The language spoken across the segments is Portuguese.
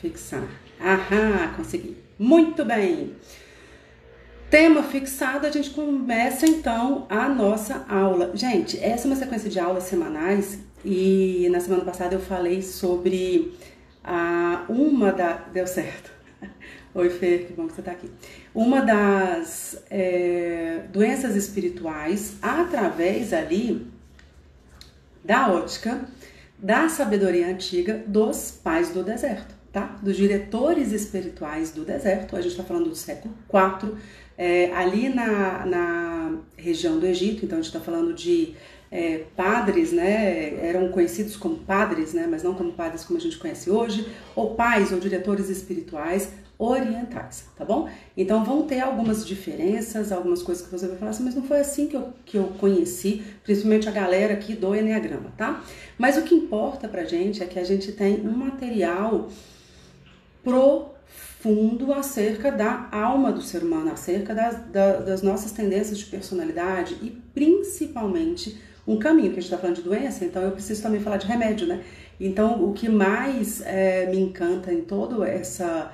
Fixar. Aham, consegui. Muito bem. Tema fixado, a gente começa então a nossa aula. Gente, essa é uma sequência de aulas semanais e na semana passada eu falei sobre a uma da. Deu certo. Oi, Fê, que bom que você está aqui. Uma das é, doenças espirituais através ali da ótica da sabedoria antiga dos pais do deserto, tá? Dos diretores espirituais do deserto. A gente está falando do século IV, é, ali na, na região do Egito. Então a gente está falando de é, padres, né, eram conhecidos como padres, né, mas não como padres como a gente conhece hoje, ou pais ou diretores espirituais orientais, tá bom? Então vão ter algumas diferenças, algumas coisas que você vai falar assim, mas não foi assim que eu, que eu conheci, principalmente a galera aqui do Enneagrama, tá? Mas o que importa pra gente é que a gente tem um material profundo acerca da alma do ser humano, acerca das, das nossas tendências de personalidade e principalmente um caminho, que a gente está falando de doença, então eu preciso também falar de remédio, né? Então, o que mais é, me encanta em todo essa,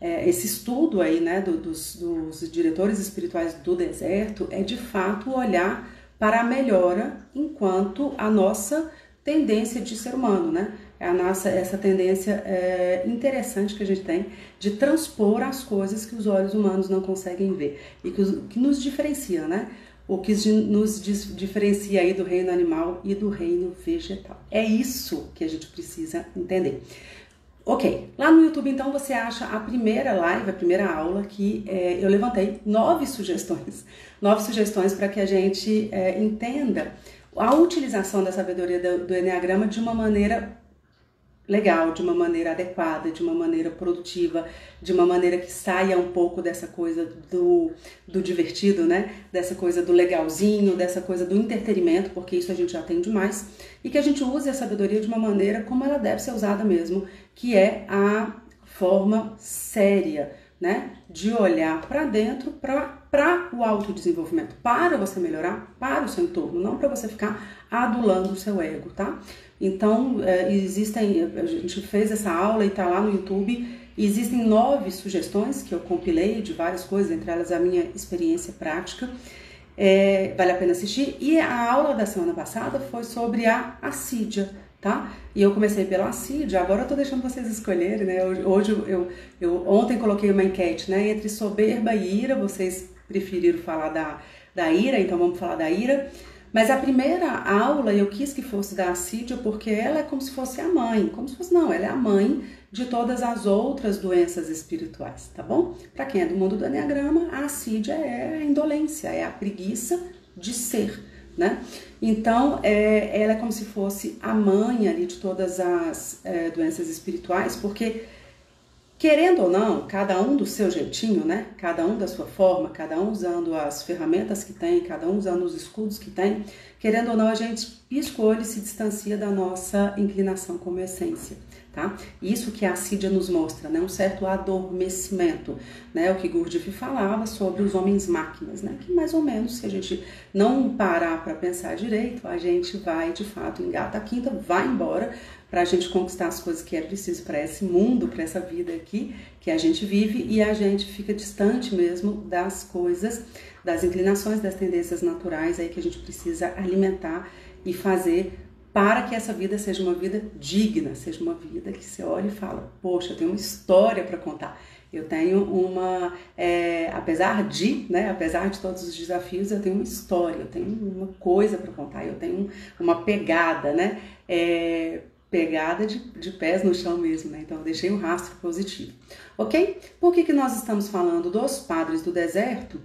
é, esse estudo aí, né, do, dos, dos diretores espirituais do deserto, é de fato olhar para a melhora enquanto a nossa tendência de ser humano, né? É a nossa, essa tendência é, interessante que a gente tem de transpor as coisas que os olhos humanos não conseguem ver e que, que nos diferencia, né? o que nos diferencia aí do reino animal e do reino vegetal. É isso que a gente precisa entender. Ok, lá no YouTube então você acha a primeira live, a primeira aula que é, eu levantei nove sugestões, nove sugestões para que a gente é, entenda a utilização da sabedoria do, do Enneagrama de uma maneira legal, de uma maneira adequada, de uma maneira produtiva, de uma maneira que saia um pouco dessa coisa do, do divertido, né? Dessa coisa do legalzinho, dessa coisa do entretenimento, porque isso a gente já tem demais, e que a gente use a sabedoria de uma maneira como ela deve ser usada mesmo, que é a forma séria, né? De olhar para dentro para o autodesenvolvimento, para você melhorar, para o seu entorno, não para você ficar adulando o seu ego, tá? Então, é, existem, a gente fez essa aula e está lá no YouTube, existem nove sugestões que eu compilei de várias coisas, entre elas a minha experiência prática, é, vale a pena assistir. E a aula da semana passada foi sobre a assídia, tá? E eu comecei pela assídia, agora eu tô deixando vocês escolherem, né? Hoje eu, eu ontem coloquei uma enquete, né? Entre soberba e ira, vocês preferiram falar da, da ira, então vamos falar da ira. Mas a primeira aula eu quis que fosse da assídia porque ela é como se fosse a mãe, como se fosse, não, ela é a mãe de todas as outras doenças espirituais, tá bom? Para quem é do mundo do Enneagrama, a assídia é a indolência, é a preguiça de ser né? Então, é, ela é como se fosse a mãe ali de todas as é, doenças espirituais, porque, querendo ou não, cada um do seu jeitinho, né? Cada um da sua forma, cada um usando as ferramentas que tem, cada um usando os escudos que tem, querendo ou não, a gente escolhe se distancia da nossa inclinação como essência tá? Isso que a Sídia nos mostra, né? Um certo adormecimento, né? O que Gurdjieff falava sobre os homens máquinas, né? Que mais ou menos, se a gente não parar para pensar direito, a gente vai, de fato, engata a quinta, vai embora para a gente conquistar as coisas que é preciso para esse mundo, para essa vida aqui que a gente vive e a gente fica distante mesmo das coisas, das inclinações, das tendências naturais aí que a gente precisa alimentar e fazer para que essa vida seja uma vida digna, seja uma vida que você olha e fala: Poxa, eu tenho uma história para contar. Eu tenho uma, é, apesar de, né, apesar de todos os desafios, eu tenho uma história, eu tenho uma coisa para contar, eu tenho uma pegada, né, é, pegada de, de pés no chão mesmo, né, então eu deixei um rastro positivo, ok? Por que, que nós estamos falando dos padres do deserto?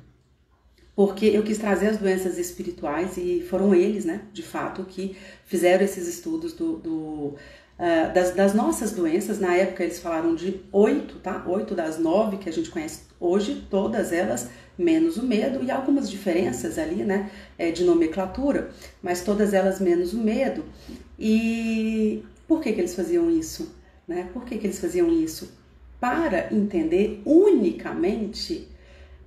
Porque eu quis trazer as doenças espirituais e foram eles, né, de fato, que fizeram esses estudos do, do uh, das, das, nossas doenças. Na época eles falaram de oito, tá? Oito das nove que a gente conhece hoje, todas elas menos o medo e algumas diferenças ali, né, é, de nomenclatura, mas todas elas menos o medo. E por que que eles faziam isso? Né? Por que que eles faziam isso? Para entender unicamente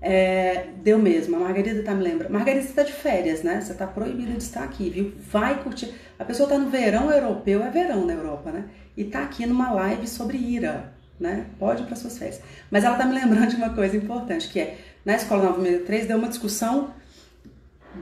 é, deu mesmo. A Margarida tá me lembrando. Margarida, você tá de férias, né? Você tá proibida de estar aqui, viu? Vai curtir. A pessoa tá no verão europeu, é verão na Europa, né? E tá aqui numa live sobre ira. né? Pode ir para suas férias. Mas ela tá me lembrando de uma coisa importante, que é, na Escola 963 deu uma discussão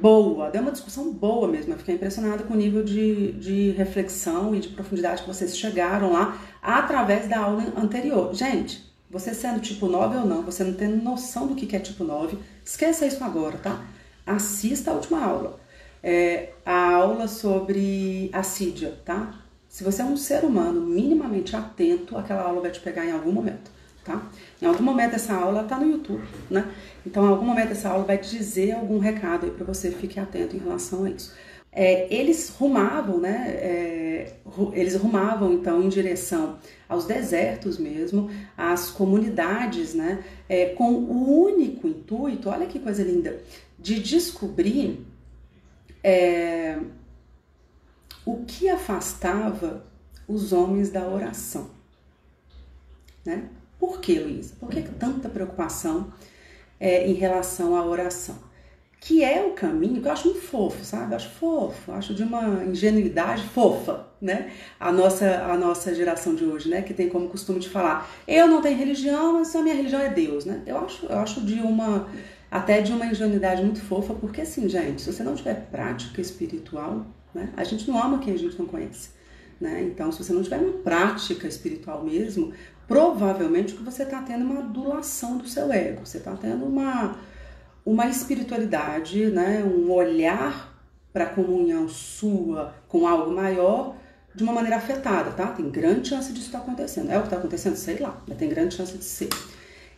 boa, deu uma discussão boa mesmo. Eu fiquei impressionada com o nível de, de reflexão e de profundidade que vocês chegaram lá através da aula anterior. Gente, você sendo tipo 9 ou não, você não tendo noção do que é tipo 9, esqueça isso agora, tá? Assista a última aula. É, a aula sobre assídia, tá? Se você é um ser humano minimamente atento, aquela aula vai te pegar em algum momento, tá? Em algum momento essa aula tá no YouTube, né? Então, em algum momento essa aula vai te dizer algum recado aí para você fique atento em relação a isso. É, eles rumavam, né? É, eles rumavam então em direção aos desertos mesmo, às comunidades, né? É, com o único intuito, olha que coisa linda, de descobrir é, o que afastava os homens da oração. Né? Por que, Luísa? Por que tanta preocupação é, em relação à oração? Que é o caminho que eu acho muito fofo, sabe? Eu acho fofo, acho de uma ingenuidade fofa, né? A nossa, a nossa geração de hoje, né? Que tem como costume de falar, eu não tenho religião, mas a minha religião é Deus, né? Eu acho, eu acho de uma, até de uma ingenuidade muito fofa, porque assim, gente, se você não tiver prática espiritual, né? A gente não ama quem a gente não conhece. Né? Então, se você não tiver uma prática espiritual mesmo, provavelmente que você está tendo é uma adulação do seu ego, você está tendo uma, uma espiritualidade, né? um olhar para a comunhão sua com algo maior de uma maneira afetada, tá? Tem grande chance disso estar tá acontecendo. É o que está acontecendo? Sei lá, mas tem grande chance de ser.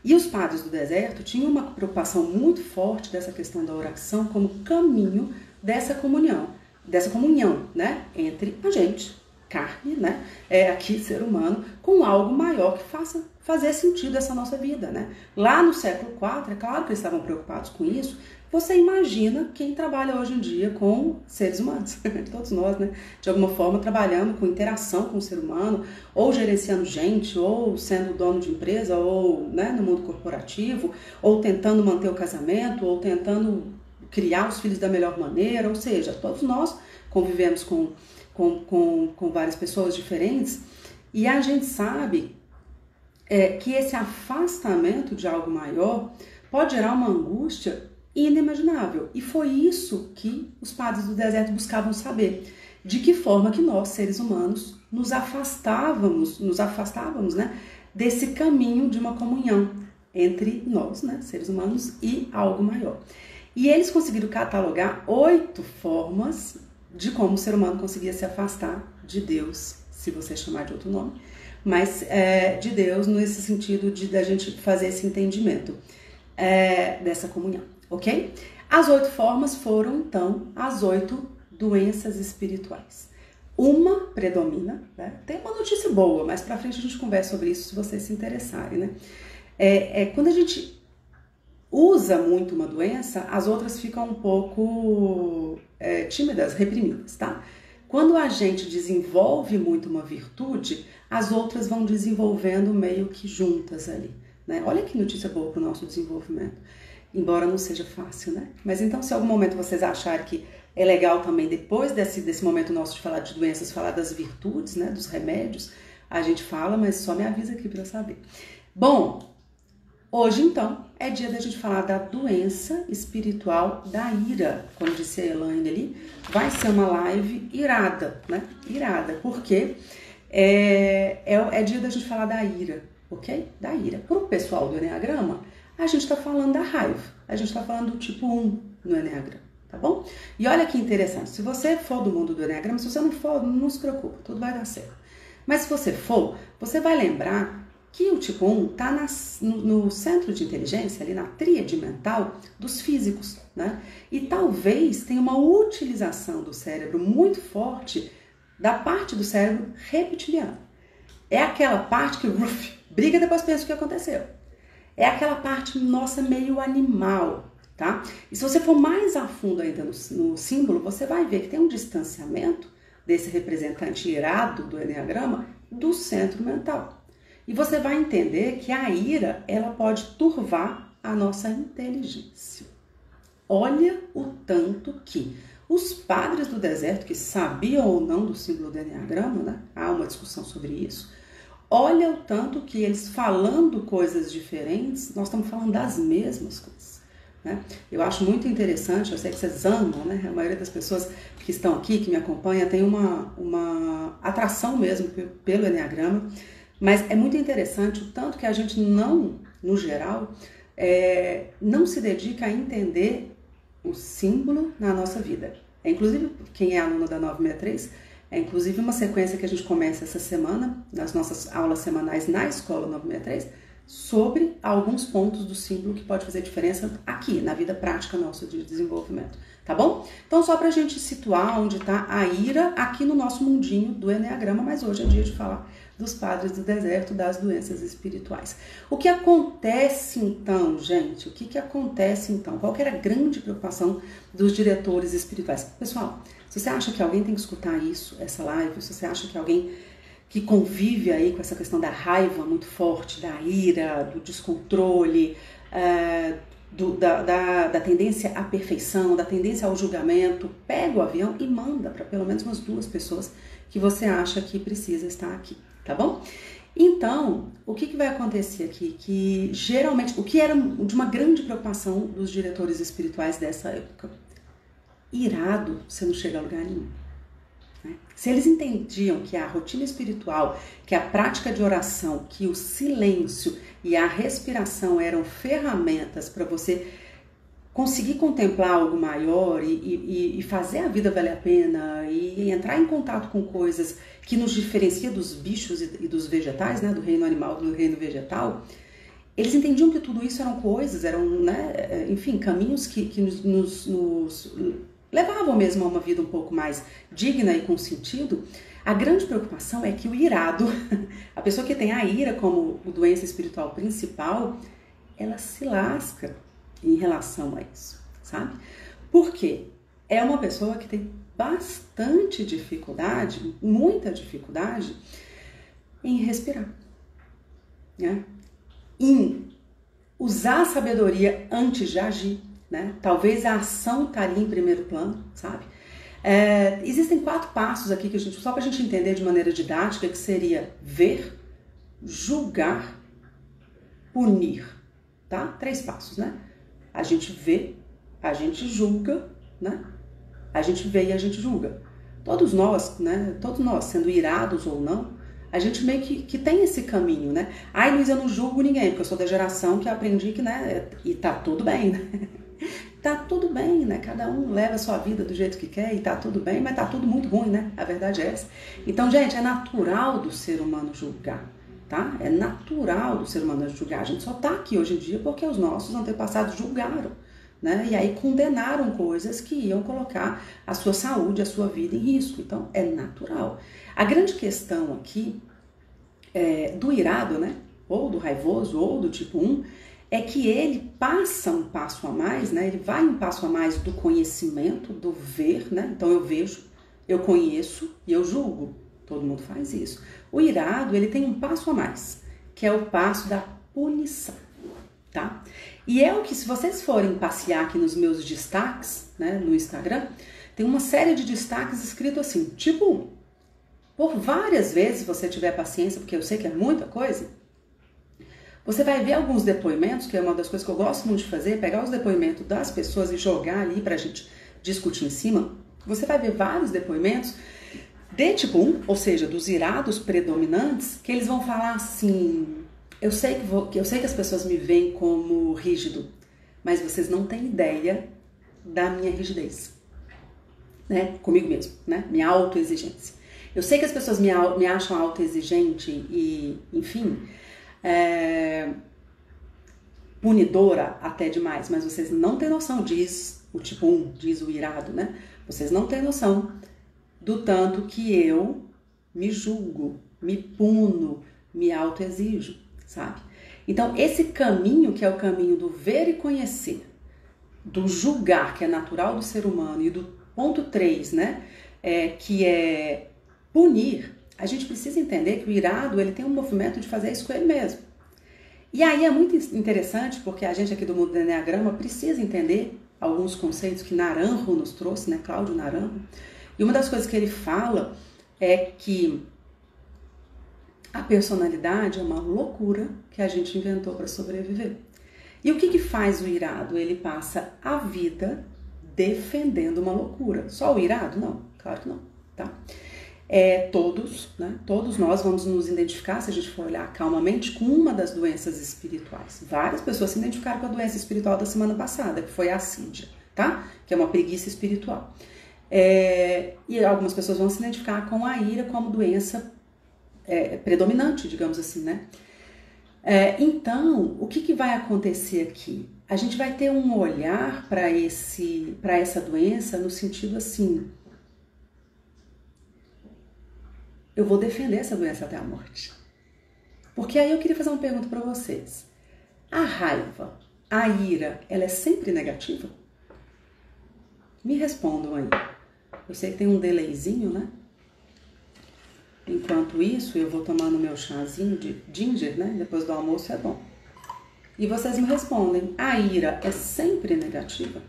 E os padres do deserto tinham uma preocupação muito forte dessa questão da oração como caminho dessa comunhão dessa comunhão, né, entre a gente, carne, né, é aqui ser humano, com algo maior que faça fazer sentido essa nossa vida, né? Lá no século IV, é claro que eles estavam preocupados com isso. Você imagina quem trabalha hoje em dia com seres humanos, todos nós, né? De alguma forma trabalhando com interação com o ser humano, ou gerenciando gente, ou sendo dono de empresa, ou né, no mundo corporativo, ou tentando manter o casamento, ou tentando criar os filhos da melhor maneira, ou seja, todos nós convivemos com, com, com, com várias pessoas diferentes e a gente sabe é, que esse afastamento de algo maior pode gerar uma angústia inimaginável. E foi isso que os padres do deserto buscavam saber. De que forma que nós, seres humanos, nos afastávamos, nos afastávamos, né, desse caminho de uma comunhão entre nós, né, seres humanos, e algo maior. E eles conseguiram catalogar oito formas de como o ser humano conseguia se afastar de Deus, se você chamar de outro nome, mas é, de Deus nesse sentido de da gente fazer esse entendimento é, dessa comunhão, ok? As oito formas foram então as oito doenças espirituais. Uma predomina, né? tem uma notícia boa, mas para frente a gente conversa sobre isso se vocês se interessarem, né? É, é, quando a gente usa muito uma doença, as outras ficam um pouco é, tímidas, reprimidas, tá? Quando a gente desenvolve muito uma virtude, as outras vão desenvolvendo meio que juntas ali. Né? Olha que notícia boa para o nosso desenvolvimento. Embora não seja fácil, né? Mas então, se algum momento vocês acharem que é legal também, depois desse, desse momento nosso de falar de doenças, falar das virtudes, né? Dos remédios, a gente fala, mas só me avisa aqui para saber. Bom, Hoje, então, é dia da gente falar da doença espiritual da ira. Como disse a Elaine ali, vai ser uma live irada, né? Irada, porque é, é, é dia da gente falar da ira, ok? Da ira. Para o pessoal do Enneagrama, a gente está falando da raiva, a gente está falando do tipo 1 no Enneagrama, tá bom? E olha que interessante, se você for do mundo do Enneagrama, se você não for, não se preocupe, tudo vai dar certo. Mas se você for, você vai lembrar que o tipo 1 está no, no, centro de inteligência, ali na tríade mental dos físicos, né? E talvez tenha uma utilização do cérebro muito forte da parte do cérebro reptiliano. É aquela parte que uf, briga depois pensa o que aconteceu. É aquela parte nossa meio animal, tá? E se você for mais a fundo ainda no, no símbolo, você vai ver que tem um distanciamento desse representante irado do Enneagrama do centro mental. E você vai entender que a ira, ela pode turvar a nossa inteligência. Olha o tanto que os padres do deserto, que sabiam ou não do símbolo do Enneagrama, né? há uma discussão sobre isso, olha o tanto que eles falando coisas diferentes, nós estamos falando das mesmas coisas. Né? Eu acho muito interessante, eu sei que vocês amam, né? A maioria das pessoas que estão aqui, que me acompanham, tem uma, uma atração mesmo pelo Enneagrama, mas é muito interessante o tanto que a gente não, no geral, é, não se dedica a entender o símbolo na nossa vida. É, inclusive, quem é aluno da 963, é inclusive uma sequência que a gente começa essa semana, nas nossas aulas semanais na Escola 963, sobre alguns pontos do símbolo que pode fazer diferença aqui, na vida prática nossa de desenvolvimento, tá bom? Então, só pra gente situar onde tá a ira aqui no nosso mundinho do Enneagrama, mas hoje é dia de falar dos padres do deserto, das doenças espirituais. O que acontece então, gente? O que, que acontece então? Qual que era a grande preocupação dos diretores espirituais? Pessoal, se você acha que alguém tem que escutar isso, essa live, se você acha que alguém que convive aí com essa questão da raiva muito forte, da ira, do descontrole, é, do, da, da, da, tendência à perfeição, da tendência ao julgamento, pega o avião e manda para pelo menos umas duas pessoas que você acha que precisa estar aqui, tá bom? Então, o que, que vai acontecer aqui? Que geralmente, o que era de uma grande preocupação dos diretores espirituais dessa época, irado, você não chega a lugar nenhum. Né? Se eles entendiam que a rotina espiritual, que a prática de oração, que o silêncio e a respiração eram ferramentas para você conseguir contemplar algo maior e, e, e, fazer a vida valer a pena e entrar em contato com coisas que nos diferencia dos bichos e, e dos vegetais, né, do reino animal do reino vegetal, eles entendiam que tudo isso eram coisas, eram, né, enfim, caminhos que, que nos, nos, nos levavam mesmo a uma vida um pouco mais digna e com sentido, a grande preocupação é que o irado, a pessoa que tem a ira como doença espiritual principal, ela se lasca em relação a isso, sabe? Por quê? É uma pessoa que tem bastante dificuldade, muita dificuldade em respirar, né? em usar a sabedoria antes de agir, né? Talvez a ação estaria em primeiro plano, sabe? É, existem quatro passos aqui que a gente, só para a gente entender de maneira didática, que seria ver, julgar, punir, tá? Três passos, né? A gente vê, a gente julga, né? A gente vê e a gente julga. Todos nós, né? Todos nós, sendo irados ou não, a gente meio que, que tem esse caminho, né? Ai, Luiz, eu não julgo ninguém, porque eu sou da geração que aprendi que, né? E tá tudo bem, né? Tá tudo bem, né? Cada um leva a sua vida do jeito que quer e tá tudo bem, mas tá tudo muito ruim, né? A verdade é essa. Então, gente, é natural do ser humano julgar, tá? É natural do ser humano julgar. A gente só tá aqui hoje em dia porque os nossos antepassados julgaram, né? E aí condenaram coisas que iam colocar a sua saúde, a sua vida em risco. Então, é natural. A grande questão aqui é, do irado, né? Ou do raivoso, ou do tipo 1, é que ele passa um passo a mais, né? Ele vai um passo a mais do conhecimento, do ver, né? Então eu vejo, eu conheço e eu julgo. Todo mundo faz isso. O irado, ele tem um passo a mais, que é o passo da punição, tá? E é o que, se vocês forem passear aqui nos meus destaques, né, no Instagram, tem uma série de destaques escrito assim, tipo, por várias vezes, se você tiver paciência, porque eu sei que é muita coisa, você vai ver alguns depoimentos, que é uma das coisas que eu gosto muito de fazer, pegar os depoimentos das pessoas e jogar ali para a gente discutir em cima. Você vai ver vários depoimentos de tipo 1, ou seja, dos irados predominantes, que eles vão falar assim: eu sei que, vou, eu sei que as pessoas me veem como rígido, mas vocês não têm ideia da minha rigidez, né? Comigo mesmo, né? Minha autoexigência. Eu sei que as pessoas me, me acham autoexigente e, enfim, é, punidora até demais, mas vocês não têm noção, diz o tipo 1, diz o irado, né? Vocês não têm noção do tanto que eu me julgo, me puno, me autoexijo, sabe? Então, esse caminho, que é o caminho do ver e conhecer, do julgar, que é natural do ser humano, e do ponto 3, né, é, que é punir, a gente precisa entender que o irado ele tem um movimento de fazer isso com ele mesmo. E aí é muito interessante porque a gente aqui do mundo do Enneagrama precisa entender alguns conceitos que Naranjo nos trouxe, né, Cláudio Naranjo. E uma das coisas que ele fala é que A personalidade é uma loucura que a gente inventou para sobreviver. E o que, que faz o irado? Ele passa a vida defendendo uma loucura. Só o irado? Não, claro que não, tá? É, todos, né? Todos nós vamos nos identificar, se a gente for olhar calmamente, com uma das doenças espirituais. Várias pessoas se identificaram com a doença espiritual da semana passada, que foi a assídia, tá? Que é uma preguiça espiritual. É, e algumas pessoas vão se identificar com a ira como doença é, predominante, digamos assim, né? É, então, o que, que vai acontecer aqui? A gente vai ter um olhar para esse, para essa doença no sentido assim: eu vou defender essa doença até a morte. Porque aí eu queria fazer uma pergunta para vocês: a raiva, a ira, ela é sempre negativa? Me respondam aí. Eu sei que tem um delayzinho, né? Enquanto isso, eu vou tomando meu chazinho de ginger, né? Depois do almoço é bom. E vocês me respondem: a ira é sempre negativa?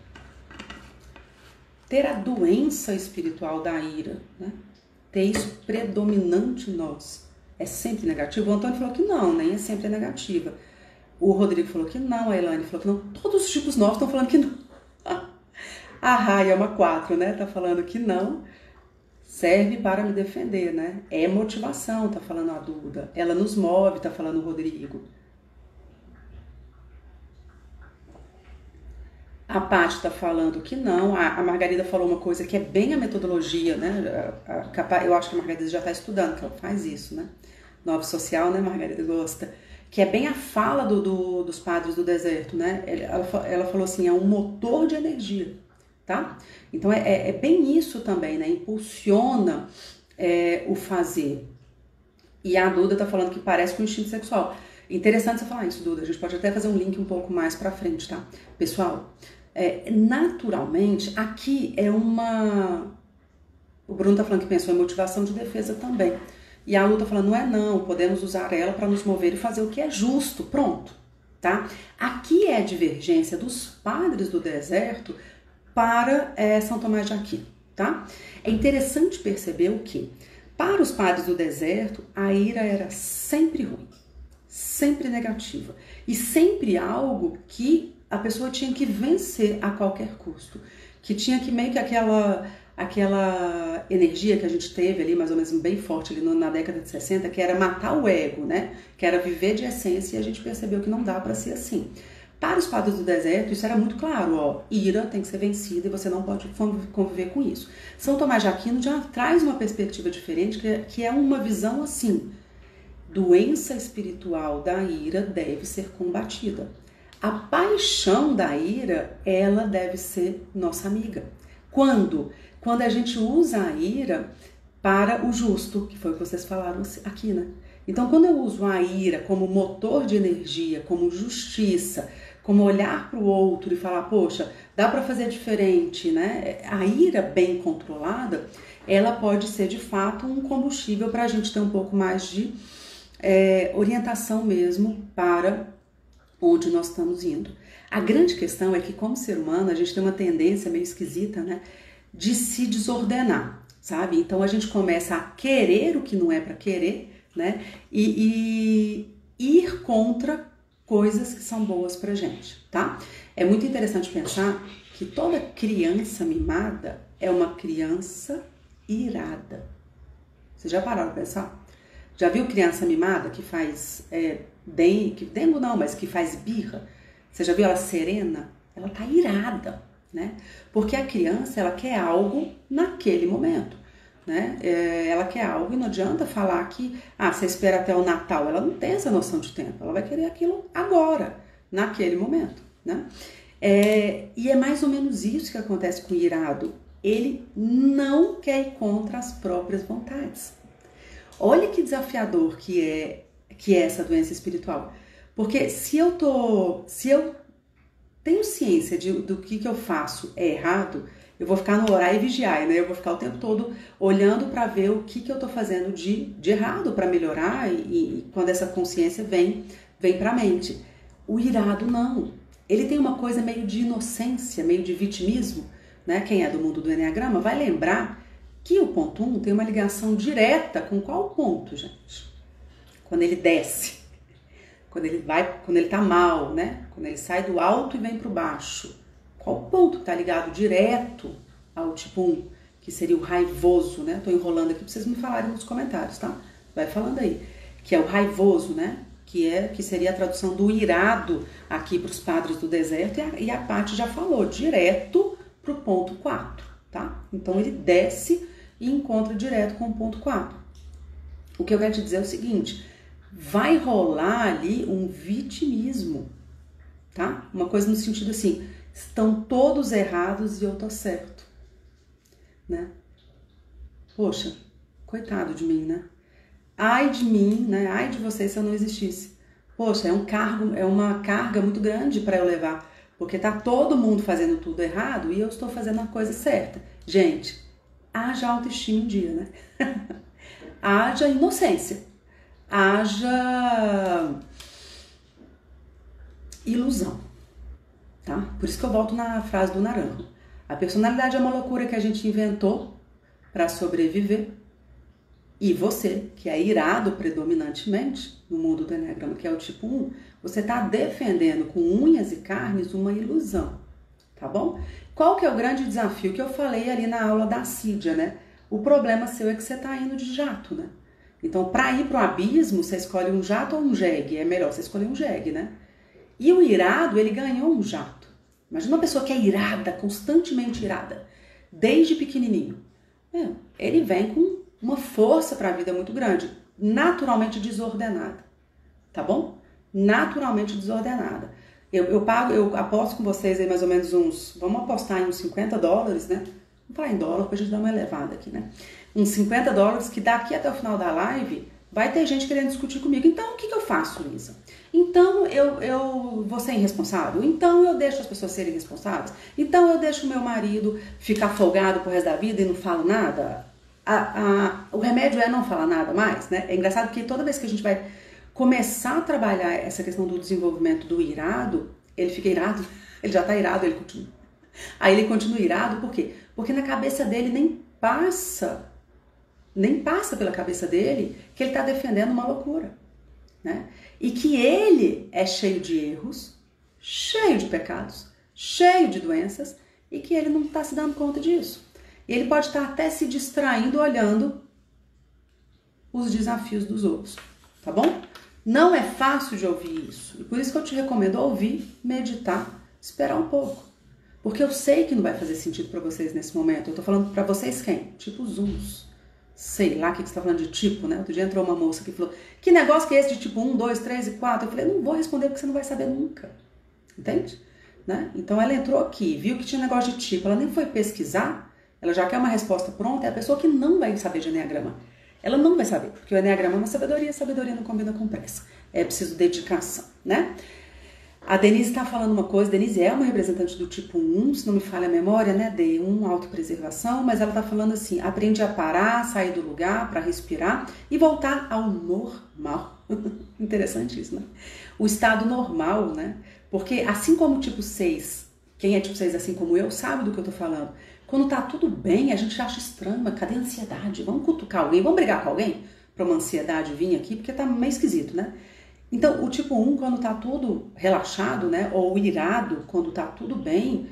Ter a doença espiritual da ira, né? Ter isso predominante em nós é sempre negativo? O Antônio falou que não, nem é sempre negativa. O Rodrigo falou que não, a Elaine falou que não. Todos os tipos novos estão falando que não. A Raia é uma 4, né? Tá falando que não serve para me defender, né? É motivação, tá falando a Duda. Ela nos move, tá falando o Rodrigo. A Paty tá falando que não. A, a, Margarida falou uma coisa que é bem a metodologia, né? A, a, eu acho que a Margarida já está estudando, que ela faz isso, né? Nova social, né, Margarida gosta. Que é bem a fala do, do, dos padres do deserto, né? Ela, ela falou assim: é um motor de energia tá? Então é, é, é bem isso também, né? Impulsiona é, o fazer. E a Duda tá falando que parece com o instinto sexual. Interessante você falar isso, Duda. A gente pode até fazer um link um pouco mais para frente, tá? Pessoal, é, naturalmente, aqui é uma. O Bruno tá falando que pensou em motivação de defesa também. E a Lu tá falando, não é não, podemos usar ela para nos mover e fazer o que é justo. Pronto, tá? Aqui é a divergência dos padres do deserto para é, São Tomás de Aquino, tá? É interessante perceber o que, para os padres do deserto, a ira era sempre ruim, sempre negativa e sempre algo que a pessoa tinha que vencer a qualquer custo, que tinha que meio que aquela aquela energia que a gente teve ali, mais ou menos bem forte ali na década de 60, que era matar o ego, né? Que era viver de essência e a gente percebeu que não dá para ser assim. Para os padres do deserto, isso era muito claro, ó, ira tem que ser vencida e você não pode conviver com isso. São Tomás de Aquino já traz uma perspectiva diferente, que é uma visão assim, doença espiritual da ira deve ser combatida. A paixão da ira, ela deve ser nossa amiga. Quando? Quando a gente usa a ira para o justo, que foi o que vocês falaram aqui, né? Então, quando eu uso a ira como motor de energia, como justiça, como olhar para o outro e falar, poxa, dá para fazer diferente, né? A ira bem controlada, ela pode ser de fato um combustível para a gente ter um pouco mais de é, orientação mesmo para onde nós estamos indo. A grande questão é que, como ser humano, a gente tem uma tendência meio esquisita, né, de se desordenar, sabe? Então a gente começa a querer o que não é para querer, né, e, e ir contra coisas que são boas pra gente, tá? É muito interessante pensar que toda criança mimada é uma criança irada. Vocês já pararam pra pensar? Já viu criança mimada que faz é, den, que dengo não, mas que faz birra? Você já viu ela serena? Ela tá irada, né? Porque a criança ela quer algo naquele momento né? É, ela quer algo e não adianta falar que, ah, você espera até o Natal. Ela não tem essa noção de tempo. Ela vai querer aquilo agora, naquele momento, né? É, e é mais ou menos isso que acontece com o irado. Ele não quer ir contra as próprias vontades. Olha que desafiador que é que é essa doença espiritual. Porque se eu tô, se eu tenho ciência de, do que, que eu faço é errado, eu vou ficar no orar e vigiar, né? Eu vou ficar o tempo todo olhando para ver o que, que eu estou fazendo de, de errado para melhorar e, e, quando essa consciência vem, vem para a mente. O irado não. Ele tem uma coisa meio de inocência, meio de vitimismo, né? Quem é do mundo do Enneagrama vai lembrar que o ponto 1 um tem uma ligação direta com qual ponto, gente? Quando ele desce, quando ele vai, quando ele tá mal, né? Quando ele sai do alto e vem para o baixo. Qual ponto está ligado direto ao tipo 1, que seria o raivoso, né? Tô enrolando aqui para vocês me falarem nos comentários, tá? Vai falando aí. Que é o raivoso, né? Que é que seria a tradução do irado aqui para os padres do deserto, e a, e a Paty já falou, direto para o ponto 4, tá? Então ele desce e encontra direto com o ponto 4. O que eu quero te dizer é o seguinte: vai rolar ali um vitimismo, tá? Uma coisa no sentido assim, estão todos errados e eu tô certo, né? Poxa, coitado de mim, né? Ai de mim, né? Ai de vocês se eu não existisse. Poxa, é um cargo, é uma carga muito grande para eu levar, porque tá todo mundo fazendo tudo errado e eu estou fazendo a coisa certa. Gente, haja autoestima um dia, né? haja inocência, haja ilusão, tá? Por isso que eu volto na frase do Naranjo. A personalidade é uma loucura que a gente inventou para sobreviver. E você, que é irado predominantemente no mundo do Enneagrama, que é o tipo 1, você está defendendo com unhas e carnes uma ilusão, tá bom? Qual que é o grande desafio que eu falei ali na aula da Sídia, né? O problema seu é que você está indo de jato, né? Então, para ir para o abismo, você escolhe um jato ou um jegue. É melhor você escolher um jegue, né? E o irado, ele ganhou um jato. Imagina uma pessoa que é irada, constantemente irada, desde pequenininho. É, ele vem com uma força para a vida muito grande, naturalmente desordenada, tá bom? Naturalmente desordenada. Eu, eu pago, eu aposto com vocês aí mais ou menos uns, vamos apostar em uns 50 dólares, né? Vamos falar em dólar para a gente dar uma elevada aqui, né? Uns 50 dólares que daqui até o final da live vai ter gente querendo discutir comigo. Então, o que, que eu faço, Lisa? Então, eu, eu vou ser irresponsável? Então, eu deixo as pessoas serem responsáveis? Então, eu deixo meu marido ficar folgado pro resto da vida e não falo nada? A, a, o remédio é não falar nada mais, né? É engraçado que toda vez que a gente vai começar a trabalhar essa questão do desenvolvimento do irado, ele fica irado, ele já tá irado, ele continua. Aí ele continua irado, por quê? Porque na cabeça dele nem passa, nem passa pela cabeça dele que ele está defendendo uma loucura, né? E que ele é cheio de erros, cheio de pecados, cheio de doenças e que ele não está se dando conta disso. E ele pode estar até se distraindo olhando os desafios dos outros, tá bom? Não é fácil de ouvir isso. E por isso que eu te recomendo ouvir, meditar, esperar um pouco. Porque eu sei que não vai fazer sentido para vocês nesse momento. Eu tô falando para vocês quem? Tipo Zooms. Sei lá o que, você tá falando de tipo, né? Outro dia entrou uma moça que falou: Que negócio que é esse de tipo 1, 2, 3 e 4? Eu falei: Não vou responder porque você não vai saber nunca. Entende? Né? Então ela entrou aqui, viu que tinha negócio de tipo, ela nem foi pesquisar, ela já quer uma resposta pronta, é a pessoa que não vai saber de Enneagrama. Ela não vai saber, porque o Enneagrama é uma sabedoria, sabedoria não combina com pressa. É preciso dedicação, né? A Denise está falando uma coisa, Denise é uma representante do tipo 1, se não me falha a memória, né? D1, autopreservação, mas ela está falando assim: aprende a parar, sair do lugar para respirar e voltar ao normal. Interessante isso, né? O estado normal, né? Porque assim como o tipo 6, quem é tipo 6 assim como eu, sabe do que eu tô falando. Quando tá tudo bem, a gente acha estranho, mas cadê a ansiedade? Vamos cutucar alguém, vamos brigar com alguém para uma ansiedade vir aqui, porque tá meio esquisito, né? Então, o tipo 1, quando tá tudo relaxado, né, ou irado, quando tá tudo bem,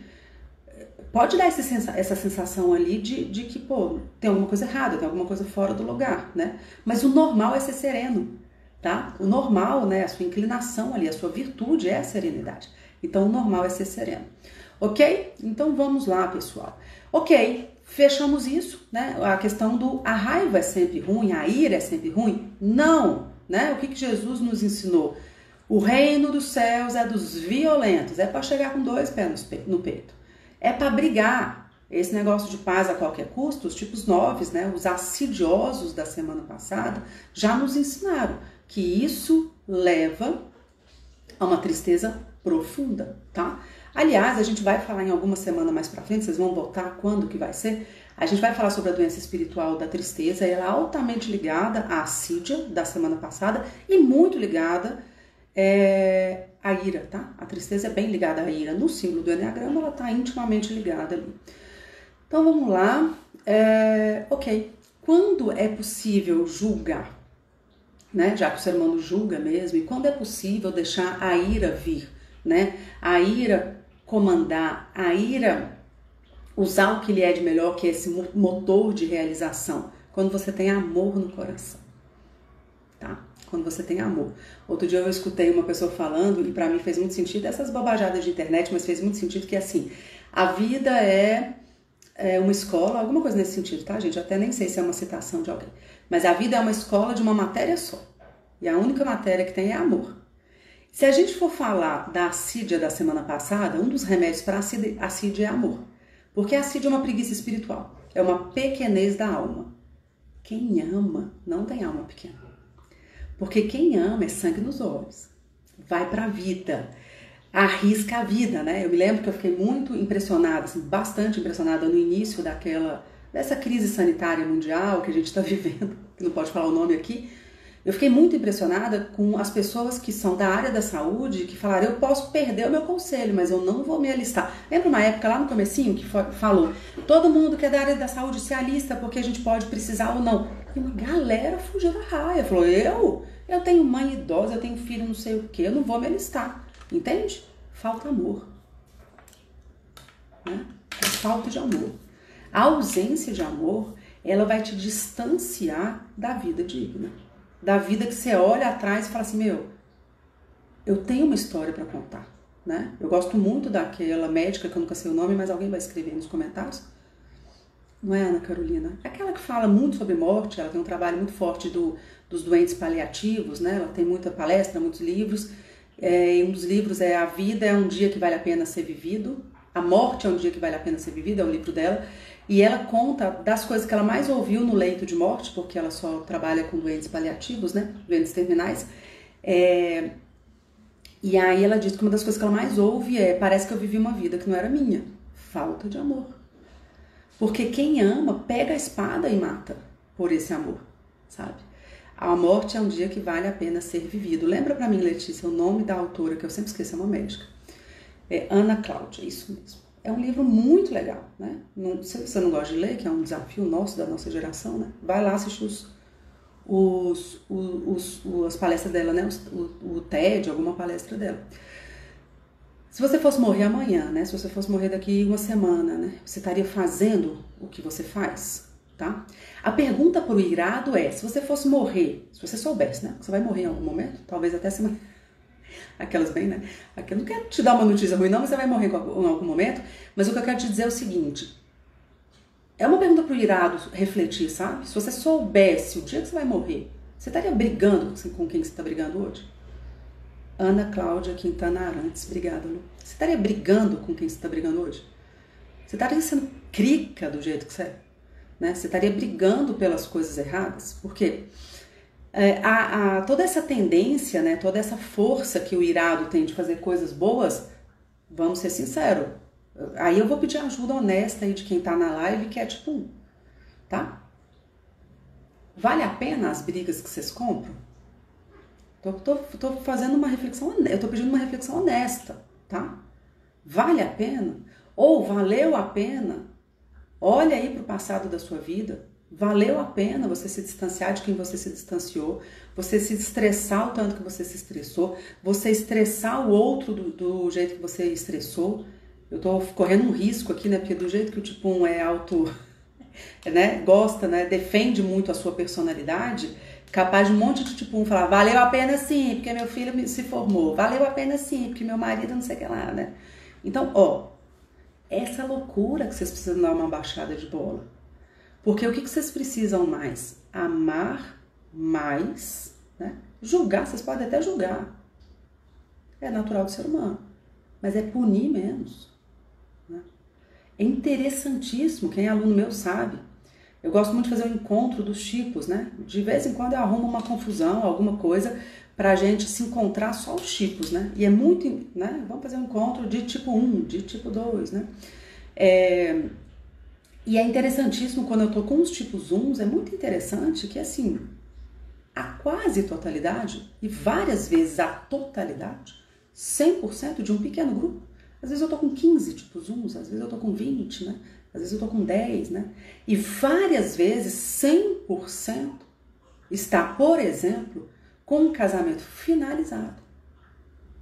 pode dar essa sensação ali de, de que, pô, tem alguma coisa errada, tem alguma coisa fora do lugar, né? Mas o normal é ser sereno, tá? O normal, né, a sua inclinação ali, a sua virtude é a serenidade. Então, o normal é ser sereno. Ok? Então, vamos lá, pessoal. Ok, fechamos isso, né? A questão do a raiva é sempre ruim, a ira é sempre ruim? Não, né? O que, que Jesus nos ensinou? O reino dos céus é dos violentos, é para chegar com dois pés no peito, é para brigar. Esse negócio de paz a qualquer custo, os tipos noves, né, os assidiosos da semana passada, já nos ensinaram que isso leva a uma tristeza profunda, tá? Aliás, a gente vai falar em alguma semana mais para frente, vocês vão votar quando que vai ser. A gente vai falar sobre a doença espiritual da tristeza, ela é altamente ligada à assídia da semana passada e muito ligada é, à ira, tá? A tristeza é bem ligada à ira. No símbolo do Enneagrama, ela está intimamente ligada ali. Então vamos lá. É, ok. Quando é possível julgar? né? Já que o ser humano julga mesmo, e quando é possível deixar a ira vir, né? A ira comandar, a ira usar o que lhe é de melhor, que é esse motor de realização, quando você tem amor no coração, tá? Quando você tem amor. Outro dia eu escutei uma pessoa falando e para mim fez muito sentido essas bobajadas de internet, mas fez muito sentido que é assim, a vida é, é uma escola, alguma coisa nesse sentido, tá, gente? Até nem sei se é uma citação de alguém. Mas a vida é uma escola de uma matéria só. E a única matéria que tem é amor. Se a gente for falar da assídia da semana passada, um dos remédios para assídia é amor. Porque a assídia é uma preguiça espiritual, é uma pequenez da alma. Quem ama não tem alma pequena. Porque quem ama é sangue nos olhos, vai para a vida, arrisca a vida, né? Eu me lembro que eu fiquei muito impressionada, assim, bastante impressionada no início daquela dessa crise sanitária mundial que a gente está vivendo, que não pode falar o nome aqui, eu fiquei muito impressionada com as pessoas que são da área da saúde que falaram: eu posso perder o meu conselho, mas eu não vou me alistar. Lembra uma época lá no comecinho que falou: todo mundo que é da área da saúde se alista porque a gente pode precisar ou não. E uma galera fugiu da raia, falou: eu? Eu tenho mãe idosa, eu tenho filho não sei o que, eu não vou me alistar. Entende? Falta amor. Né? É falta de amor. A ausência de amor, ela vai te distanciar da vida digna. Da vida que você olha atrás e fala assim, meu, eu tenho uma história para contar, né? Eu gosto muito daquela médica que eu nunca sei o nome, mas alguém vai escrever nos comentários. Não é Ana Carolina? É aquela que fala muito sobre morte, ela tem um trabalho muito forte do, dos doentes paliativos, né? Ela tem muita palestra, muitos livros. É, um dos livros é A Vida é um Dia que Vale a Pena Ser Vivido. A Morte é um Dia que Vale a Pena Ser Vivido, é um livro dela. E ela conta das coisas que ela mais ouviu no leito de morte, porque ela só trabalha com doentes paliativos, né? Doentes terminais. É... E aí ela diz que uma das coisas que ela mais ouve é: parece que eu vivi uma vida que não era minha. Falta de amor. Porque quem ama pega a espada e mata por esse amor, sabe? A morte é um dia que vale a pena ser vivido. Lembra para mim, Letícia, o nome da autora, que eu sempre esqueço, é uma médica. É Ana Cláudia, isso mesmo. É um livro muito legal, né? Não, se você não gosta de ler, que é um desafio nosso, da nossa geração, né? Vai lá assistir os, os, os, os as palestras dela, né? O, o TED, alguma palestra dela. Se você fosse morrer amanhã, né? Se você fosse morrer daqui uma semana, né? Você estaria fazendo o que você faz, tá? A pergunta pro irado é, se você fosse morrer, se você soubesse, né? Você vai morrer em algum momento, talvez até semana aquelas bem, né? Aqui eu não quero te dar uma notícia ruim, não, mas você vai morrer em algum momento. Mas o que eu quero te dizer é o seguinte: é uma pergunta pro irado refletir, sabe? Se você soubesse o dia que você vai morrer, você estaria brigando com quem você está brigando hoje? Ana Cláudia Quintana Arantes, obrigada, Lu. Você estaria brigando com quem você está brigando hoje? Você estaria sendo crica do jeito que você é? Né? Você estaria brigando pelas coisas erradas? Por quê? Porque é, a, a, toda essa tendência, né, toda essa força que o irado tem de fazer coisas boas, vamos ser sinceros, aí eu vou pedir ajuda honesta aí de quem tá na live, que é tipo tá? Vale a pena as brigas que vocês compram? Tô, tô, tô fazendo uma reflexão, eu tô pedindo uma reflexão honesta, tá? Vale a pena? Ou valeu a pena? Olha aí pro passado da sua vida, Valeu a pena você se distanciar de quem você se distanciou, você se estressar o tanto que você se estressou, você estressar o outro do, do jeito que você estressou. Eu tô correndo um risco aqui, né? Porque do jeito que o tipo 1 é auto, né? Gosta, né? Defende muito a sua personalidade, capaz de um monte de tipo 1 falar, valeu a pena sim, porque meu filho se formou, valeu a pena sim, porque meu marido não sei o que lá, né? Então, ó, essa loucura que vocês precisam dar uma baixada de bola. Porque o que vocês precisam mais? Amar mais, né? Julgar, vocês podem até julgar. É natural do ser humano. Mas é punir menos. Né? É interessantíssimo, quem é aluno meu sabe. Eu gosto muito de fazer um encontro dos tipos, né? De vez em quando eu arrumo uma confusão, alguma coisa, para a gente se encontrar só os tipos, né? E é muito, né? Vamos fazer um encontro de tipo 1, de tipo 2, né? É, e é interessantíssimo quando eu tô com os tipos 1, é muito interessante que assim, a quase totalidade, e várias vezes a totalidade, 100% de um pequeno grupo. Às vezes eu tô com 15 tipos 1, às vezes eu tô com 20, né? Às vezes eu tô com 10, né? E várias vezes 100% está, por exemplo, com um casamento finalizado,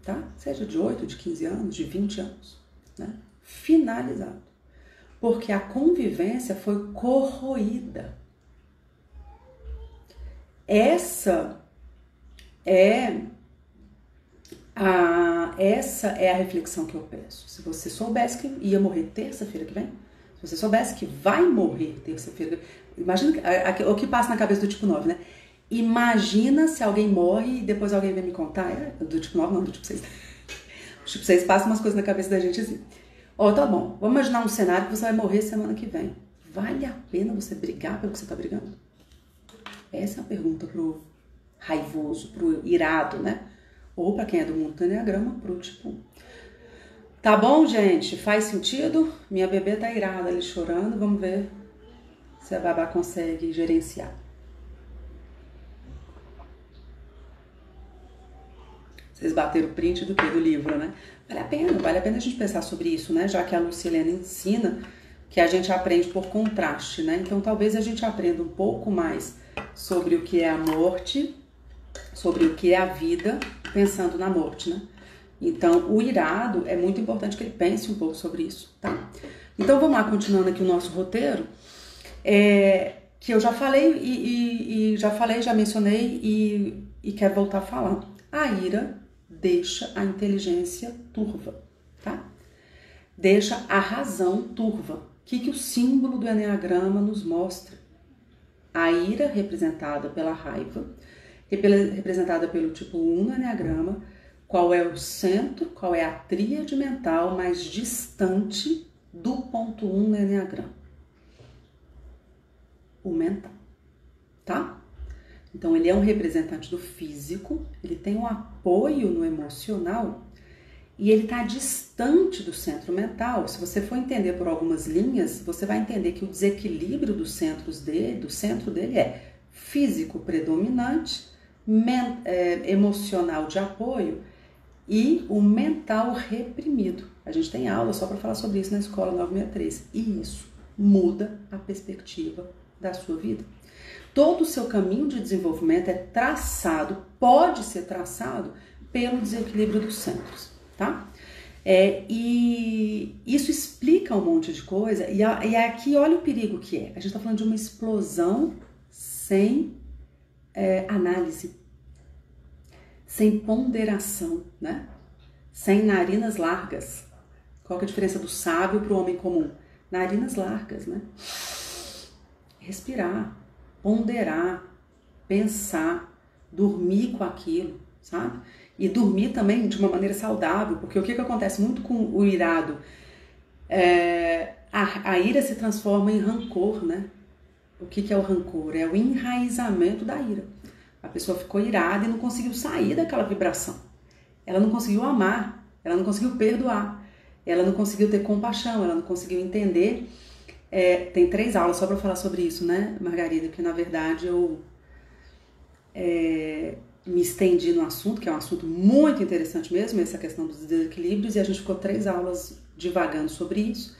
tá? Seja de 8, de 15 anos, de 20 anos, né? Finalizado. Porque a convivência foi corroída. Essa é a, essa é a reflexão que eu peço. Se você soubesse que ia morrer terça-feira que vem, se você soubesse que vai morrer terça-feira, imagina o que passa na cabeça do tipo 9, né? Imagina se alguém morre e depois alguém vem me contar. É, do tipo 9, não, do tipo 6. Do tipo 6 passa umas coisas na cabeça da gente assim. Ó, oh, tá bom, vamos imaginar um cenário que você vai morrer semana que vem. Vale a pena você brigar pelo que você tá brigando? Essa é a pergunta pro raivoso, pro irado, né? Ou para quem é do mundo do Enneagrama, pro tipo 1. Tá bom, gente? Faz sentido? Minha bebê tá irada ali chorando. Vamos ver se a babá consegue gerenciar. Vocês bateram o print do que? Do livro, né? Vale a pena, vale a pena a gente pensar sobre isso, né? Já que a Lucilena ensina que a gente aprende por contraste, né? Então talvez a gente aprenda um pouco mais sobre o que é a morte, sobre o que é a vida, pensando na morte, né? Então, o irado é muito importante que ele pense um pouco sobre isso, tá? Então, vamos lá, continuando aqui o nosso roteiro, é, que eu já falei e, e, e, já falei, já mencionei e, e quero voltar a falar. A ira deixa a inteligência turva, tá? Deixa a razão turva. O que, que o símbolo do Enneagrama nos mostra? A ira representada pela raiva, representada pelo tipo 1 no Enneagrama, qual é o centro, qual é a tríade mental mais distante do ponto 1 no Enneagrama? O mental, tá? Então ele é um representante do físico, ele tem um apoio no emocional e ele está distante do centro mental. Se você for entender por algumas linhas, você vai entender que o desequilíbrio dos centros dele, do centro dele é físico predominante, men, é, emocional de apoio e o mental reprimido. A gente tem aula só para falar sobre isso na escola 963 e isso muda a perspectiva da sua vida. Todo o seu caminho de desenvolvimento é traçado, pode ser traçado pelo desequilíbrio dos centros, tá? É, e isso explica um monte de coisa, e, a, e aqui olha o perigo que é. A gente está falando de uma explosão sem é, análise sem ponderação, né? Sem narinas largas. Qual é a diferença do sábio para o homem comum? Narinas largas, né? Respirar, ponderar, pensar, dormir com aquilo, sabe? E dormir também de uma maneira saudável, porque o que, que acontece muito com o irado? É, a, a ira se transforma em rancor, né? O que, que é o rancor? É o enraizamento da ira. A pessoa ficou irada e não conseguiu sair daquela vibração. Ela não conseguiu amar, ela não conseguiu perdoar, ela não conseguiu ter compaixão, ela não conseguiu entender. É, tem três aulas só para falar sobre isso, né, Margarida? Que na verdade eu é, me estendi no assunto, que é um assunto muito interessante mesmo, essa questão dos desequilíbrios, e a gente ficou três aulas divagando sobre isso,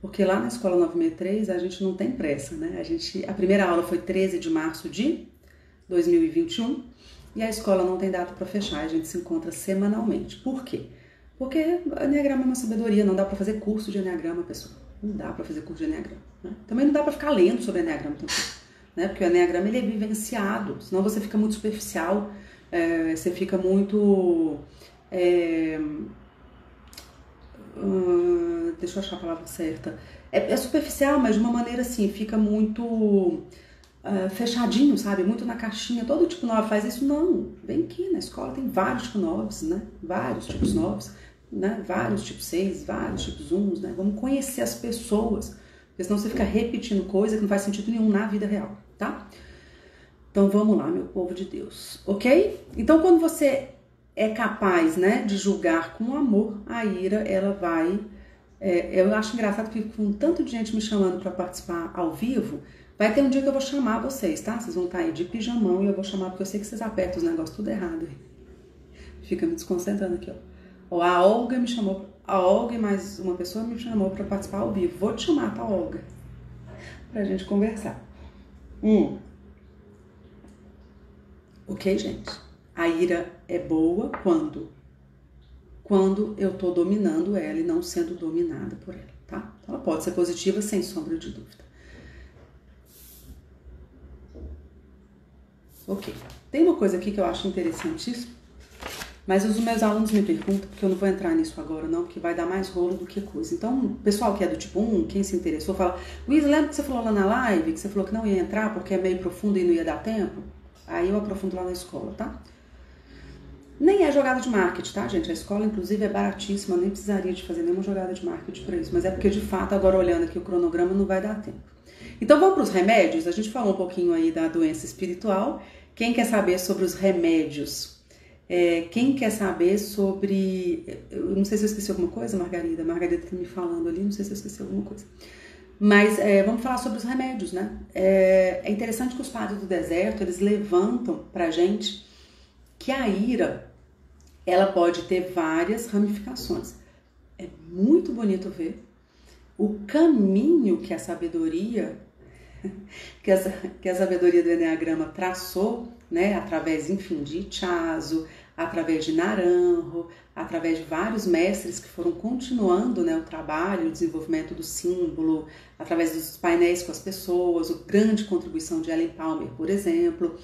porque lá na Escola 963 a gente não tem pressa, né? A, gente, a primeira aula foi 13 de março de 2021 e a escola não tem data para fechar, a gente se encontra semanalmente. Por quê? Porque Enneagrama é uma sabedoria, não dá para fazer curso de Enneagrama, pessoal. Não dá para fazer curso de Enneagrama. Né? Também não dá para ficar lendo sobre Enneagrama também, né? Porque o Enneagrama ele é vivenciado, senão você fica muito superficial, é, você fica muito. É, uh, deixa eu achar a palavra certa. É, é superficial, mas de uma maneira assim, fica muito uh, fechadinho, sabe? Muito na caixinha. Todo tipo 9 faz isso. Não. Vem aqui na escola, tem vários tipos 9, né? Vários tipos 9, né? Vários tipos 6, vários tipos 1, né? Vamos conhecer as pessoas. Porque senão você fica repetindo coisa que não faz sentido nenhum na vida real, tá? Então vamos lá, meu povo de Deus, ok? Então quando você é capaz, né, de julgar com amor, a ira ela vai. É, eu acho engraçado que com tanto de gente me chamando para participar ao vivo, Vai ter um dia que eu vou chamar vocês, tá? Vocês vão estar aí de pijamão e eu vou chamar porque eu sei que vocês apertam os negócios tudo errado. Fica me desconcentrando aqui, ó. Ó, a Olga me chamou, a Olga e mais uma pessoa me chamou para participar ao vivo. Vou te chamar, tá, Olga? Pra gente conversar. Hum. Ok, gente? A ira é boa quando? Quando eu estou dominando ela e não sendo dominada por ela, tá? Então, ela pode ser positiva sem sombra de dúvida. Ok. Tem uma coisa aqui que eu acho interessantíssima, mas os meus alunos me perguntam, porque eu não vou entrar nisso agora não, porque vai dar mais rolo do que coisa. Então, o pessoal que é do tipo 1, quem se interessou, fala, Luiz, lembra que você falou lá na live, que você falou que não ia entrar porque é meio profundo e não ia dar tempo? Aí eu aprofundo lá na escola, tá? Nem é jogada de marketing, tá, gente? A escola, inclusive, é baratíssima, nem precisaria de fazer nenhuma jogada de marketing para isso. Mas é porque, de fato, agora olhando aqui o cronograma, não vai dar tempo. Então, vamos para os remédios? A gente falou um pouquinho aí da doença espiritual quem quer saber sobre os remédios? É, quem quer saber sobre. Eu não sei se eu esqueci alguma coisa, Margarida. Margarida está me falando ali, não sei se eu esqueci alguma coisa. Mas é, vamos falar sobre os remédios, né? É, é interessante que os padres do deserto eles levantam para gente que a ira ela pode ter várias ramificações. É muito bonito ver o caminho que a sabedoria que, a, que a sabedoria do Enneagrama traçou, né, através, enfim, de Chazo, através de Naranjo, através de vários mestres que foram continuando né, o trabalho, o desenvolvimento do símbolo, através dos painéis com as pessoas, a grande contribuição de Ellen Palmer, por exemplo.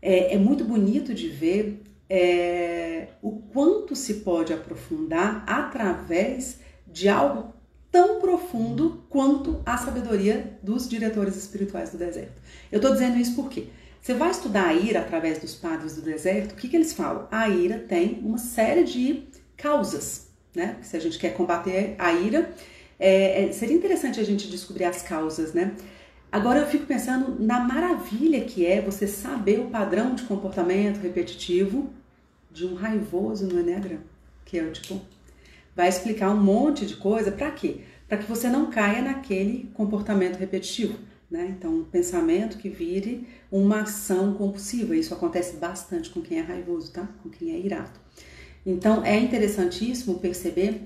É, é muito bonito de ver é, o quanto se pode aprofundar através de algo tão profundo quanto a sabedoria dos diretores espirituais do deserto. Eu estou dizendo isso porque você vai estudar a ira através dos padres do deserto, o que, que eles falam? A ira tem uma série de causas, né? Se a gente quer combater a ira, é, é, seria interessante a gente descobrir as causas, né? Agora eu fico pensando na maravilha que é você saber o padrão de comportamento repetitivo de um raivoso no Enneagrama, que é o tipo vai explicar um monte de coisa para quê? Para que você não caia naquele comportamento repetitivo. Né? Então, um pensamento que vire uma ação compulsiva. Isso acontece bastante com quem é raivoso, tá? Com quem é irado. Então, é interessantíssimo perceber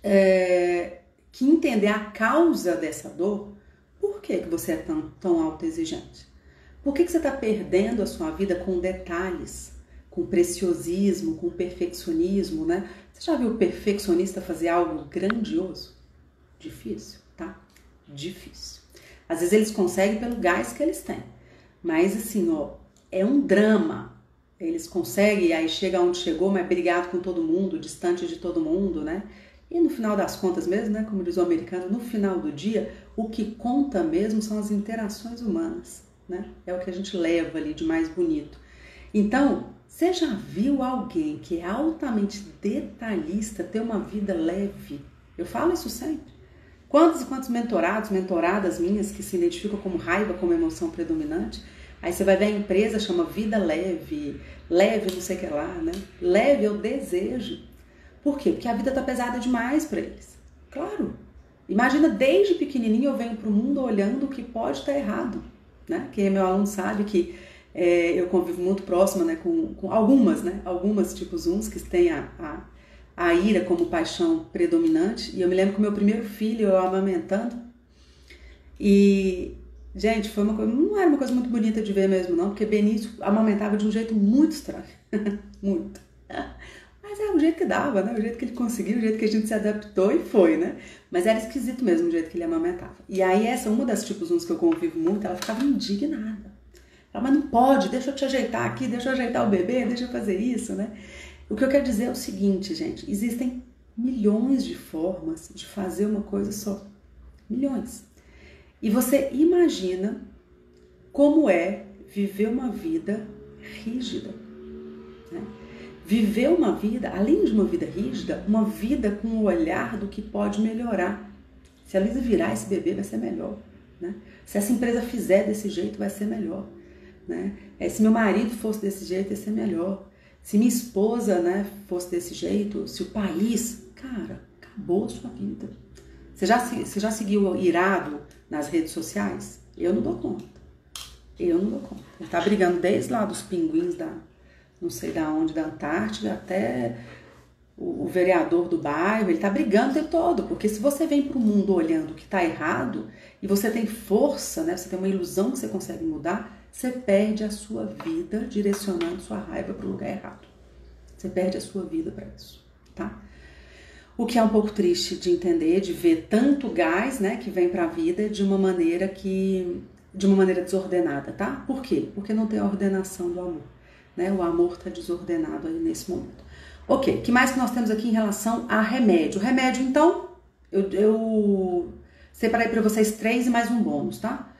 é, que entender a causa dessa dor, por que, que você é tão, tão autoexigente? Por que, que você está perdendo a sua vida com detalhes? com preciosismo, com perfeccionismo, né? Você já viu o perfeccionista fazer algo grandioso? Difícil, tá? Difícil. Às vezes eles conseguem pelo gás que eles têm, mas assim, ó, é um drama. Eles conseguem aí chega onde chegou, mas é brigado com todo mundo, distante de todo mundo, né? E no final das contas mesmo, né, como diz o americano, no final do dia, o que conta mesmo são as interações humanas, né? É o que a gente leva ali de mais bonito. Então, você já viu alguém que é altamente detalhista ter uma vida leve? Eu falo isso sempre. Quantos e quantos mentorados, mentoradas minhas que se identificam como raiva como emoção predominante? Aí você vai ver a empresa chama vida leve, leve não sei o que lá, né? Leve o desejo. Por quê? Porque a vida tá pesada demais para eles. Claro. Imagina desde pequenininho eu venho para o mundo olhando o que pode estar tá errado, né? Quem é meu aluno sabe que é, eu convivo muito próxima né, com, com algumas, né, algumas tipos uns que têm a, a, a, ira como paixão predominante. E eu me lembro que o meu primeiro filho, eu amamentando, e, gente, foi uma coisa, não era uma coisa muito bonita de ver mesmo, não, porque Benício amamentava de um jeito muito estranho. muito. Mas é o jeito que dava, né? O jeito que ele conseguiu, o jeito que a gente se adaptou e foi, né? Mas era esquisito mesmo o jeito que ele amamentava. E aí, essa, uma das tipos uns que eu convivo muito, ela ficava indignada ela, mas não pode, deixa eu te ajeitar aqui, deixa eu ajeitar o bebê, deixa eu fazer isso, né? O que eu quero dizer é o seguinte, gente: existem milhões de formas de fazer uma coisa só. Milhões. E você imagina como é viver uma vida rígida. Né? Viver uma vida, além de uma vida rígida, uma vida com o olhar do que pode melhorar. Se a Luísa virar esse bebê, vai ser melhor. Né? Se essa empresa fizer desse jeito, vai ser melhor. Né? É, se meu marido fosse desse jeito, ia ser melhor. Se minha esposa né, fosse desse jeito, se o país, cara, acabou a sua vida. Você já, você já seguiu irado nas redes sociais? Eu não dou conta. Eu não dou conta. Ele tá brigando desde lá dos pinguins da não sei da onde, da Antártida, até o, o vereador do bairro, ele tá brigando tempo todo, porque se você vem para o mundo olhando o que tá errado e você tem força, né, você tem uma ilusão que você consegue mudar, você perde a sua vida direcionando sua raiva para o lugar errado. Você perde a sua vida para isso, tá? O que é um pouco triste de entender, de ver tanto gás, né, que vem para a vida de uma maneira que de uma maneira desordenada, tá? Por quê? Porque não tem a ordenação do amor, né? O amor está desordenado aí nesse momento. Ok, que mais que nós temos aqui em relação a remédio? Remédio, então, eu, eu separei para vocês três e mais um bônus, tá?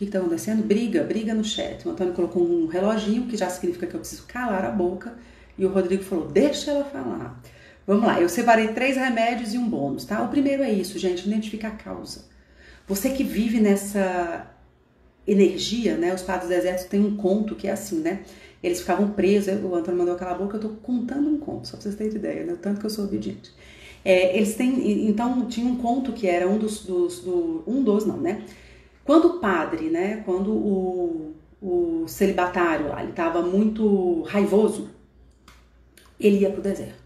O que está acontecendo? Briga, briga no chat. O Antônio colocou um reloginho, que já significa que eu preciso calar a boca. E o Rodrigo falou: deixa ela falar. Vamos lá, eu separei três remédios e um bônus, tá? O primeiro é isso, gente, identificar a causa. Você que vive nessa energia, né? Os padres do deserto têm um conto que é assim, né? Eles ficavam presos, o Antônio mandou aquela boca, eu tô contando um conto, só pra vocês terem ideia, né? Tanto que eu sou obediente. É, eles têm, então, tinha um conto que era um dos, dos do, um dos, não, né? Quando o padre, né? Quando o, o celibatário lá, ele tava muito raivoso, ele ia pro deserto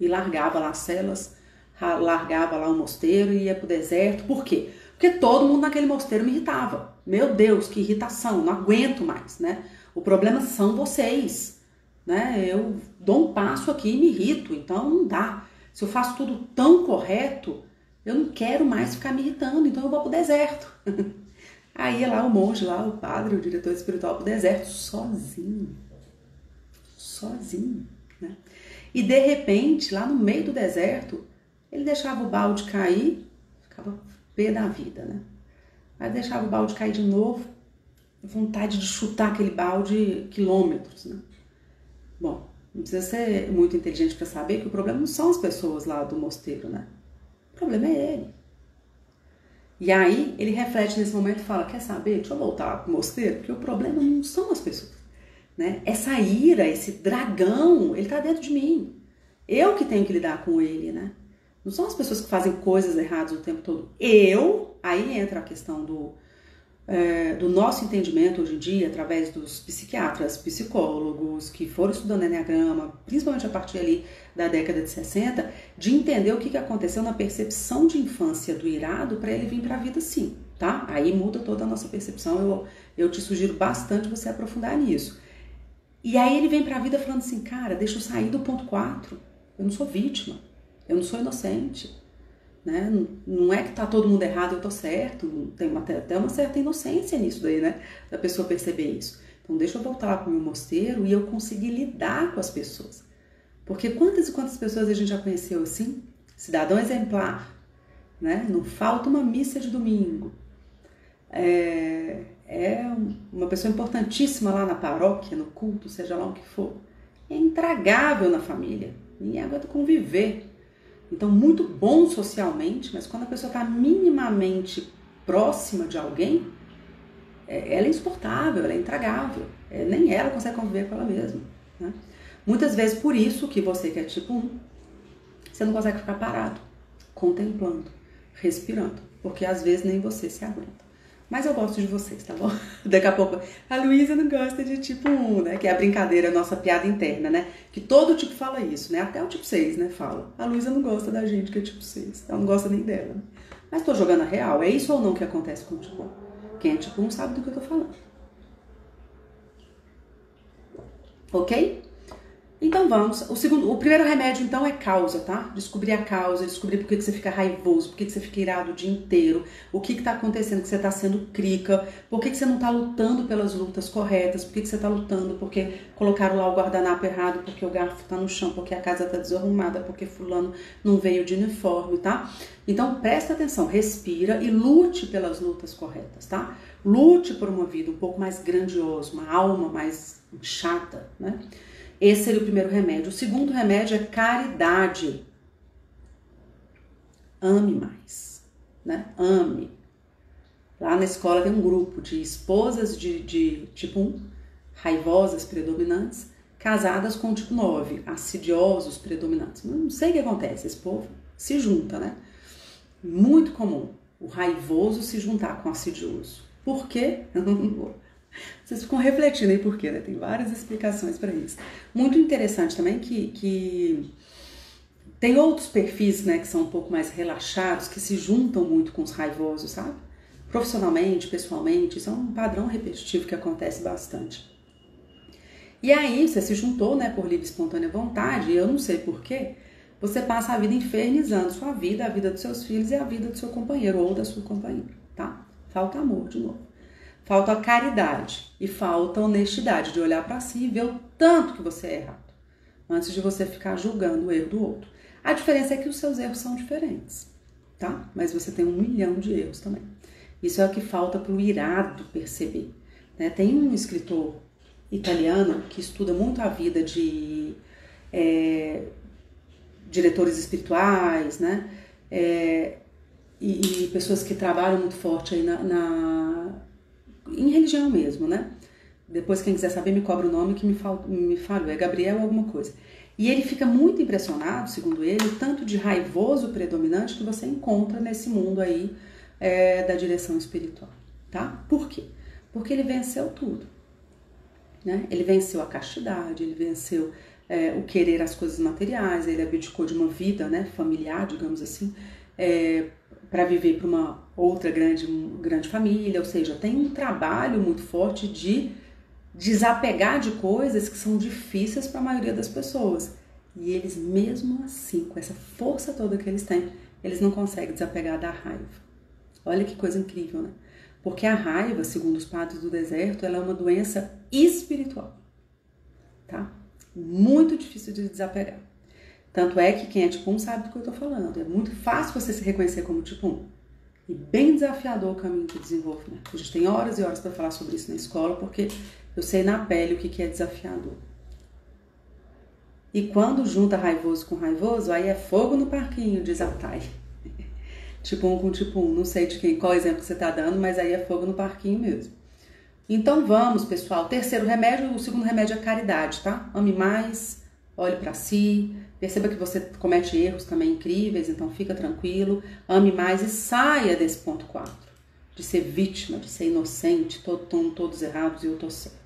e largava lá as celas, largava lá o mosteiro e ia pro deserto. Por quê? Porque todo mundo naquele mosteiro me irritava. Meu Deus, que irritação, não aguento mais, né? O problema são vocês, né? Eu dou um passo aqui e me irrito, então não dá. Se eu faço tudo tão correto, eu não quero mais ficar me irritando, então eu vou pro deserto. Aí ia lá o monge, lá o padre, o diretor espiritual pro deserto, sozinho. Sozinho, né? E de repente, lá no meio do deserto, ele deixava o balde cair, ficava pé da vida, né? Aí deixava o balde cair de novo, vontade de chutar aquele balde quilômetros, né? Bom, não precisa ser muito inteligente para saber que o problema não são as pessoas lá do mosteiro, né? O problema é ele. E aí ele reflete nesse momento e fala: Quer saber? Deixa eu voltar pro mosteiro, porque o problema não são as pessoas. Né? Essa ira, esse dragão, ele está dentro de mim. Eu que tenho que lidar com ele, né? Não são as pessoas que fazem coisas erradas o tempo todo. Eu, aí entra a questão do, é, do nosso entendimento hoje em dia, através dos psiquiatras, psicólogos que foram estudando Enneagrama, principalmente a partir ali da década de 60, de entender o que, que aconteceu na percepção de infância do irado para ele vir para a vida sim, tá? Aí muda toda a nossa percepção. Eu, eu te sugiro bastante você aprofundar nisso. E aí ele vem para a vida falando assim, cara, deixa eu sair do ponto 4. Eu não sou vítima, eu não sou inocente. Né? Não é que tá todo mundo errado, eu tô certo. Tem uma, até uma certa inocência nisso daí, né? Da pessoa perceber isso. Então deixa eu voltar lá pro meu mosteiro e eu conseguir lidar com as pessoas. Porque quantas e quantas pessoas a gente já conheceu assim? Cidadão exemplar, né? Não falta uma missa de domingo. É, é uma pessoa importantíssima lá na paróquia, no culto, seja lá o que for. É intragável na família, ninguém aguenta conviver. Então, muito bom socialmente, mas quando a pessoa está minimamente próxima de alguém, é, ela é insuportável, ela é intragável. É, nem ela consegue conviver com ela mesma. Né? Muitas vezes, por isso que você que é tipo 1, você não consegue ficar parado, contemplando, respirando, porque às vezes nem você se aguenta. Mas eu gosto de vocês, tá bom? Daqui a pouco, a Luísa não gosta de tipo 1, né? Que é a brincadeira, a nossa piada interna, né? Que todo tipo fala isso, né? Até o tipo 6, né? Fala. A Luísa não gosta da gente que é tipo 6. Ela não gosta nem dela. Né? Mas tô jogando a real. É isso ou não que acontece com o tipo 1? Quem é tipo 1 sabe do que eu tô falando. Ok? Então vamos. O segundo, o primeiro remédio então é causa, tá? Descobrir a causa, descobrir por que, que você fica raivoso, por que, que você fica irado o dia inteiro, o que está acontecendo, que você está sendo crica, por que, que você não está lutando pelas lutas corretas, por que, que você está lutando porque colocaram lá o guardanapo errado, porque o garfo está no chão, porque a casa está desarrumada, porque fulano não veio de uniforme, tá? Então presta atenção, respira e lute pelas lutas corretas, tá? Lute por uma vida um pouco mais grandiosa, uma alma mais chata, né? Esse seria o primeiro remédio. O segundo remédio é caridade. Ame mais, né? Ame. Lá na escola tem um grupo de esposas de, de tipo 1, raivosas predominantes, casadas com tipo 9, assidiosos predominantes. Não sei o que acontece, esse povo se junta, né? Muito comum o raivoso se juntar com o assidioso. Por quê? Eu não vou vocês ficam refletindo aí por quê, né? Tem várias explicações para isso. Muito interessante também que, que tem outros perfis, né, que são um pouco mais relaxados, que se juntam muito com os raivosos, sabe? Profissionalmente, pessoalmente, isso é um padrão repetitivo que acontece bastante. E aí você se juntou, né, por livre e espontânea vontade, e eu não sei porquê, você passa a vida infernizando sua vida, a vida dos seus filhos e a vida do seu companheiro ou da sua companheira, tá? Falta amor de novo. Falta caridade e falta honestidade de olhar para si e ver o tanto que você é errado, antes de você ficar julgando o erro do outro. A diferença é que os seus erros são diferentes, tá? Mas você tem um milhão de erros também. Isso é o que falta para o irado perceber. Né? Tem um escritor italiano que estuda muito a vida de é, diretores espirituais, né? É, e, e, pessoas que trabalham muito forte aí na, na, em religião mesmo, né? Depois, quem quiser saber, me cobra o nome que me, fal, me falou, é Gabriel alguma coisa. E ele fica muito impressionado, segundo ele, o tanto de raivoso predominante que você encontra nesse mundo aí é, da direção espiritual, tá? Por quê? Porque ele venceu tudo. Né? Ele venceu a castidade, ele venceu é, o querer as coisas materiais, ele abdicou de uma vida né, familiar, digamos assim, é, para viver para uma outra grande, grande família, ou seja, tem um trabalho muito forte de desapegar de coisas que são difíceis para a maioria das pessoas. E eles, mesmo assim, com essa força toda que eles têm, eles não conseguem desapegar da raiva. Olha que coisa incrível, né? Porque a raiva, segundo os padres do deserto, ela é uma doença espiritual, tá? Muito difícil de desapegar. Tanto é que quem é tipo 1 sabe do que eu tô falando. É muito fácil você se reconhecer como tipo 1. E bem desafiador o caminho de desenvolvimento. A gente tem horas e horas para falar sobre isso na escola, porque eu sei na pele o que é desafiador. E quando junta raivoso com raivoso, aí é fogo no parquinho, diz a Thay tipo um com tipo um. Não sei de quem, qual exemplo que você está dando, mas aí é fogo no parquinho mesmo. Então vamos, pessoal. Terceiro remédio, o segundo remédio é caridade, tá? Ame mais, olhe para si, perceba que você comete erros também incríveis, então fica tranquilo, ame mais e saia desse ponto 4, de ser vítima, de ser inocente, todo, todos errados e eu tô certo.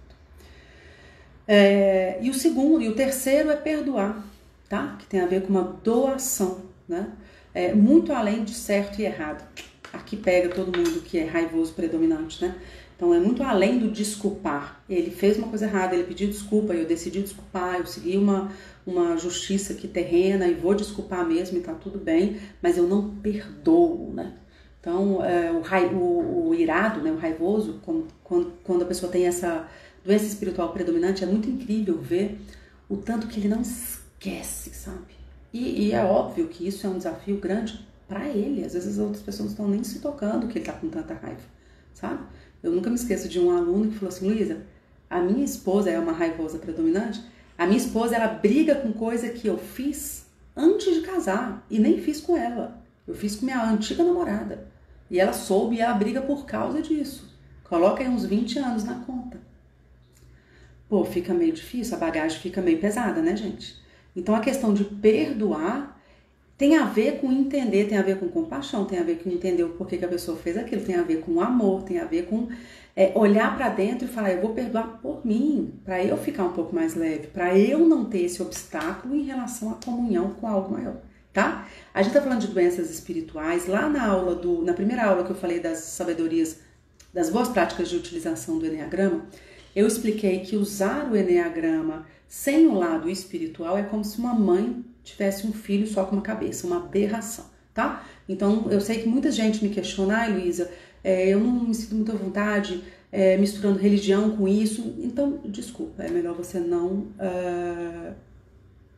É, e o segundo, e o terceiro é perdoar, tá? Que tem a ver com uma doação, né? é, muito além de certo e errado. Aqui pega todo mundo que é raivoso predominante, né? Então é muito além do desculpar. Ele fez uma coisa errada, ele pediu desculpa, eu decidi desculpar, eu segui uma, uma justiça aqui terrena e vou desculpar mesmo e tá tudo bem, mas eu não perdoo, né? Então é, o, o, o, irado, né, o raivoso, quando, quando a pessoa tem essa doença espiritual predominante, é muito incrível ver o tanto que ele não esquece, sabe? E, e é óbvio que isso é um desafio grande para ele. Às vezes as outras pessoas estão nem se tocando que ele está com tanta raiva, sabe? Eu nunca me esqueço de um aluno que falou assim, Luísa, a minha esposa é uma raivosa predominante, a minha esposa ela briga com coisa que eu fiz antes de casar e nem fiz com ela. Eu fiz com minha antiga namorada. E ela soube e ela briga por causa disso. Coloca aí uns 20 anos na conta. Pô, fica meio difícil, a bagagem fica meio pesada, né, gente? Então a questão de perdoar tem a ver com entender, tem a ver com compaixão, tem a ver com entender o porquê que a pessoa fez aquilo, tem a ver com amor, tem a ver com é, olhar para dentro e falar: eu vou perdoar por mim, para eu ficar um pouco mais leve, para eu não ter esse obstáculo em relação à comunhão com algo maior, tá? A gente tá falando de doenças espirituais. Lá na aula do, na primeira aula que eu falei das sabedorias, das boas práticas de utilização do enneagrama, eu expliquei que usar o enneagrama sem o lado espiritual é como se uma mãe tivesse um filho só com uma cabeça, uma aberração, tá? Então eu sei que muita gente me questiona, ai Luísa, é, eu não me sinto muita vontade é, misturando religião com isso. Então, desculpa, é melhor você não, uh,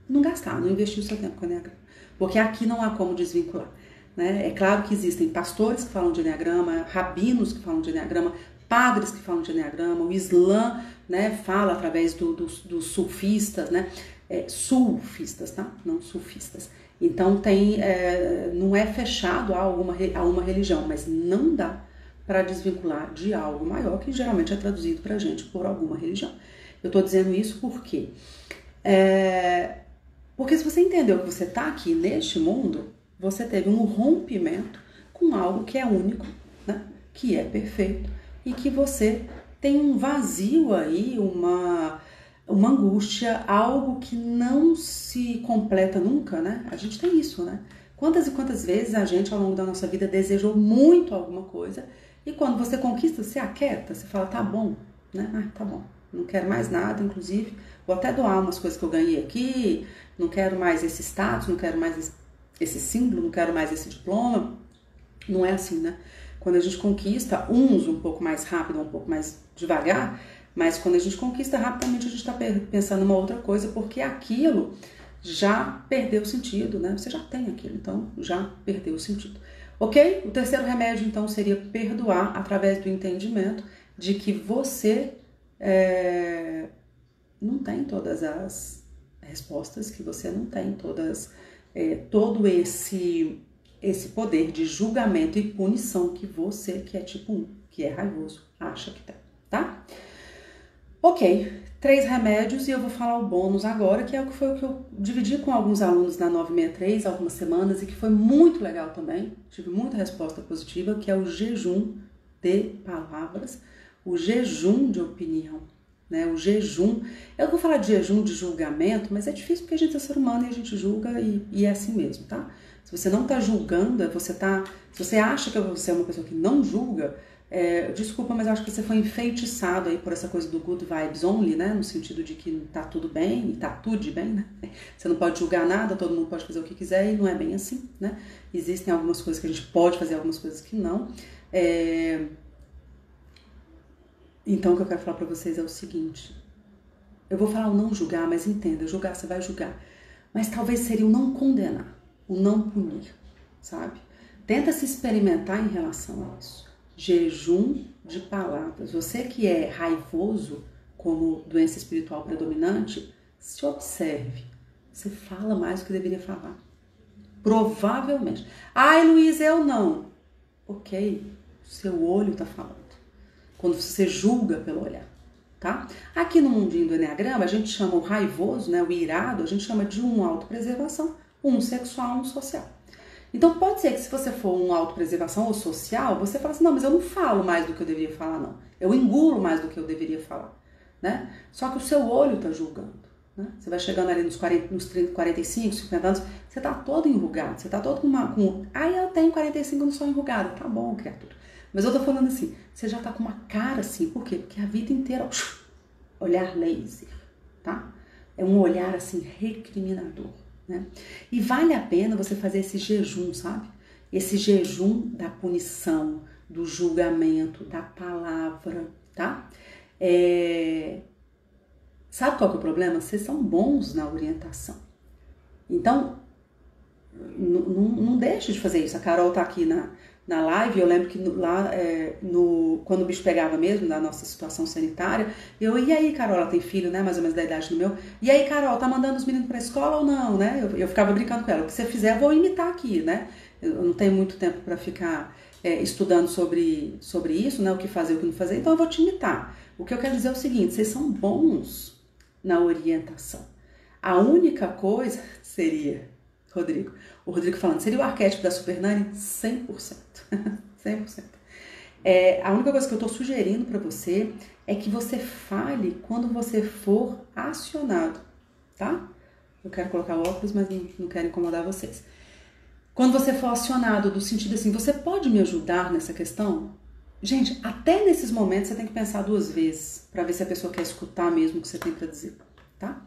não gastar, não investir o seu tempo com Enneagrama. Porque aqui não há como desvincular. Né? É claro que existem pastores que falam de Enneagrama, rabinos que falam de Enneagrama, padres que falam de Enneagrama, o Islã né, fala através dos do, do sulfistas, né, é, sulfistas, tá? Não sulfistas. Então tem, é, não é fechado a alguma, a uma religião, mas não dá para desvincular de algo maior que geralmente é traduzido para a gente por alguma religião. Eu estou dizendo isso porque é, porque se você entendeu que você está aqui neste mundo, você teve um rompimento com algo que é único, né? que é perfeito e que você tem um vazio aí, uma, uma angústia, algo que não se completa nunca, né? A gente tem isso, né? Quantas e quantas vezes a gente ao longo da nossa vida desejou muito alguma coisa E quando você conquista, você aquieta, você fala, tá bom, né? Ah, tá bom, não quero mais nada, inclusive, vou até doar umas coisas que eu ganhei aqui, não quero mais esse status, não quero mais esse, símbolo, não quero mais esse diploma. Não é assim, né? Quando a gente conquista, uns um pouco mais rápido, um pouco mais devagar, mas quando a gente conquista rapidamente, a gente está pensando uma outra coisa, porque aquilo já perdeu o sentido, né? Você já tem aquilo, então já perdeu o sentido. Ok? O terceiro remédio, então, seria perdoar através do entendimento de que você é, não tem todas as respostas, que você não tem todas, é, todo esse, esse poder de julgamento e punição que você, que é tipo 1, que é raivoso, acha que tem, tá? Ok, três remédios e eu vou falar o bônus agora, que é o que foi o que eu dividi com alguns alunos na 963 algumas semanas e que foi muito legal também. Tive muita resposta positiva, que é o jejum de palavras, o jejum de opinião, né? O jejum. Eu vou falar de jejum de julgamento, mas é difícil porque a gente é ser humano e a gente julga e, e é assim mesmo, tá? Se você não está julgando, você tá. Se você acha que você é uma pessoa que não julga, é, desculpa, mas eu acho que você foi enfeitiçado aí por essa coisa do good vibes only, né? No sentido de que tá tudo bem e tá tudo bem, né? Você não pode julgar nada, todo mundo pode fazer o que quiser e não é bem assim, né? Existem algumas coisas que a gente pode fazer, algumas coisas que não. É... Então, o que eu quero falar para vocês é o seguinte: eu vou falar o não julgar, mas entenda, julgar você vai julgar, mas talvez seria o não condenar, o não punir, sabe? Tenta se experimentar em relação a isso jejum de palavras. Você que é raivoso como doença espiritual predominante, se observe. Você fala mais do que deveria falar. Provavelmente. Ai, Luiz, eu não. Ok, seu olho está falando. Quando você julga pelo olhar, tá? Aqui no mundinho do Enneagrama, a gente chama o raivoso, né, o irado, a gente chama de um autopreservação, um sexual, um social. Então pode ser que se você for um autopreservação ou social, você fala assim, não, mas eu não falo mais do que eu deveria falar, não. Eu engulo mais do que eu deveria falar, né? Só que o seu olho está julgando, né? Você vai chegando ali nos, 40, nos 30, 45, 50 anos, você está todo enrugado, você está todo com uma... Com, aí eu tenho 45 e não sou enrugada. Tá bom, criatura. Mas eu tô falando assim, você já tá com uma cara assim, por quê? Porque a vida inteira, olhar laser, tá? É um olhar assim recriminador. Né? E vale a pena você fazer esse jejum, sabe? Esse jejum da punição, do julgamento, da palavra, tá? É... Sabe qual é o problema? Vocês são bons na orientação. Então, não deixe de fazer isso. A Carol tá aqui na, na live, eu lembro que lá é, no, quando o bicho pegava mesmo, na nossa situação sanitária, eu, e aí, Carol, ela tem filho, né, mais ou menos da idade do meu, e aí, Carol, tá mandando os meninos pra escola ou não, né? Eu, eu ficava brincando com ela, o que você fizer, vou imitar aqui, né? Eu não tenho muito tempo para ficar é, estudando sobre, sobre isso, né, o que fazer, o que não fazer, então eu vou te imitar. O que eu quero dizer é o seguinte, vocês são bons na orientação. A única coisa seria, Rodrigo, o Rodrigo falando, seria o arquétipo da Super Nani? 100%. 100%. É, a única coisa que eu estou sugerindo para você é que você fale quando você for acionado, tá? Eu quero colocar óculos, mas não, não quero incomodar vocês. Quando você for acionado, do sentido assim, você pode me ajudar nessa questão? Gente, até nesses momentos você tem que pensar duas vezes para ver se a pessoa quer escutar mesmo o que você tem para dizer, tá?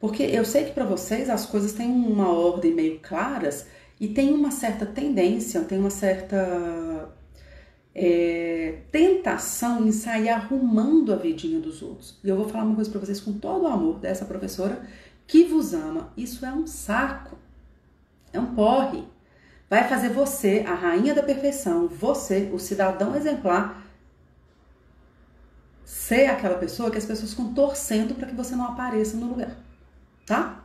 Porque eu sei que para vocês as coisas têm uma ordem meio claras e tem uma certa tendência, tem uma certa é, tentação em sair arrumando a vidinha dos outros. E eu vou falar uma coisa para vocês com todo o amor dessa professora que vos ama. Isso é um saco, é um porre. Vai fazer você, a rainha da perfeição, você, o cidadão exemplar, ser aquela pessoa que as pessoas ficam torcendo para que você não apareça no lugar tá?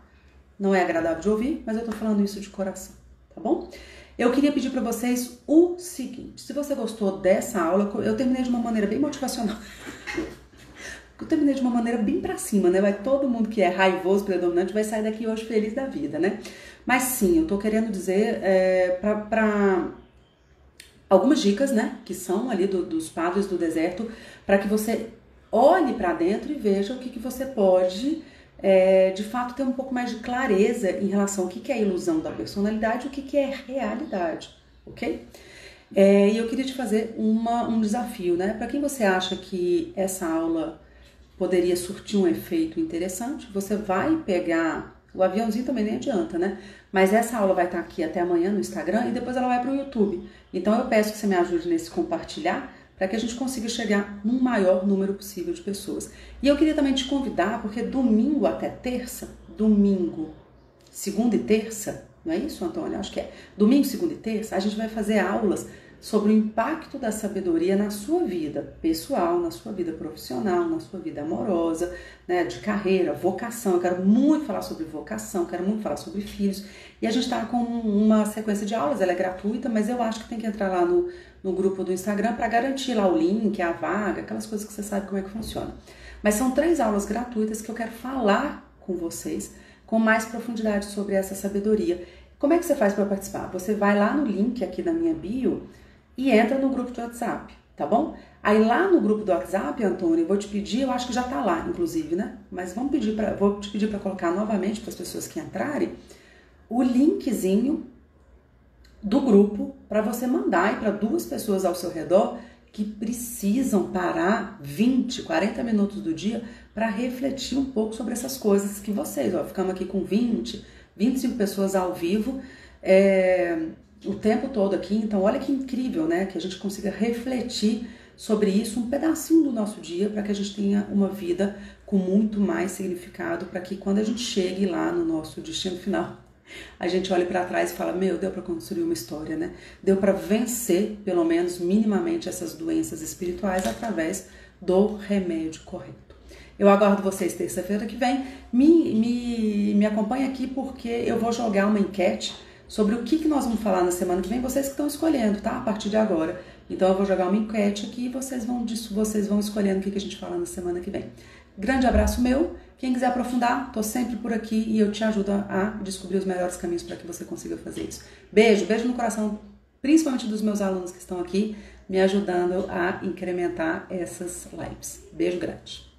Não é agradável de ouvir, mas eu tô falando isso de coração, tá bom? Eu queria pedir para vocês o seguinte: se você gostou dessa aula, eu terminei de uma maneira bem motivacional. eu terminei de uma maneira bem para cima, né? Vai todo mundo que é raivoso, predominante, vai sair daqui hoje feliz da vida, né? Mas sim, eu tô querendo dizer é, para algumas dicas, né? Que são ali do, dos padres do deserto, para que você olhe para dentro e veja o que, que você pode é, de fato ter um pouco mais de clareza em relação ao que, que é ilusão da personalidade e o que, que é realidade, ok? É, e eu queria te fazer uma, um desafio, né? Para quem você acha que essa aula poderia surtir um efeito interessante, você vai pegar o aviãozinho também nem adianta, né? Mas essa aula vai estar aqui até amanhã no Instagram e depois ela vai para o YouTube. Então eu peço que você me ajude nesse compartilhar para que a gente consiga chegar num maior número possível de pessoas. E eu queria também te convidar, porque domingo até terça, domingo, segunda e terça, não é isso, Antônio? Acho que é. Domingo, segunda e terça, a gente vai fazer aulas sobre o impacto da sabedoria na sua vida pessoal, na sua vida profissional, na sua vida amorosa, né, de carreira, vocação. Eu quero muito falar sobre vocação, quero muito falar sobre filhos. E a gente está com uma sequência de aulas, ela é gratuita, mas eu acho que tem que entrar lá no, no grupo do Instagram para garantir lá o link, a vaga, aquelas coisas que você sabe como é que funciona. Mas são três aulas gratuitas que eu quero falar com vocês com mais profundidade sobre essa sabedoria. Como é que você faz para participar? Você vai lá no link aqui da minha bio e entra no grupo do WhatsApp, tá bom? Aí lá no grupo do WhatsApp, Antônio, eu vou te pedir, eu acho que já tá lá, inclusive, né? Mas vamos pedir para, vou te pedir para colocar novamente para as pessoas que entrarem o linkzinho do grupo para você mandar para duas pessoas ao seu redor que precisam parar 20, 40 minutos do dia para refletir um pouco sobre essas coisas que vocês, ó, ficamos aqui com 20, 25 pessoas ao vivo, é, o tempo todo aqui. Então, olha que incrível, né? Que a gente consiga refletir sobre isso um pedacinho do nosso dia para que a gente tenha uma vida com muito mais significado, para que quando a gente chegue lá no nosso destino final, a gente olhe para trás e fala: Meu, deu para construir uma história, né? Deu para vencer, pelo menos minimamente, essas doenças espirituais através do remédio correto. Eu aguardo vocês terça-feira que vem. Me, me, me acompanhe aqui porque eu vou jogar uma enquete sobre o que, que nós vamos falar na semana que vem, vocês que estão escolhendo, tá? A partir de agora. Então eu vou jogar uma enquete aqui e vocês vão, vocês vão escolhendo o que, que a gente fala na semana que vem. Grande abraço meu. Quem quiser aprofundar, tô sempre por aqui e eu te ajudo a descobrir os melhores caminhos para que você consiga fazer isso. Beijo, beijo no coração, principalmente dos meus alunos que estão aqui, me ajudando a incrementar essas lives. Beijo grande.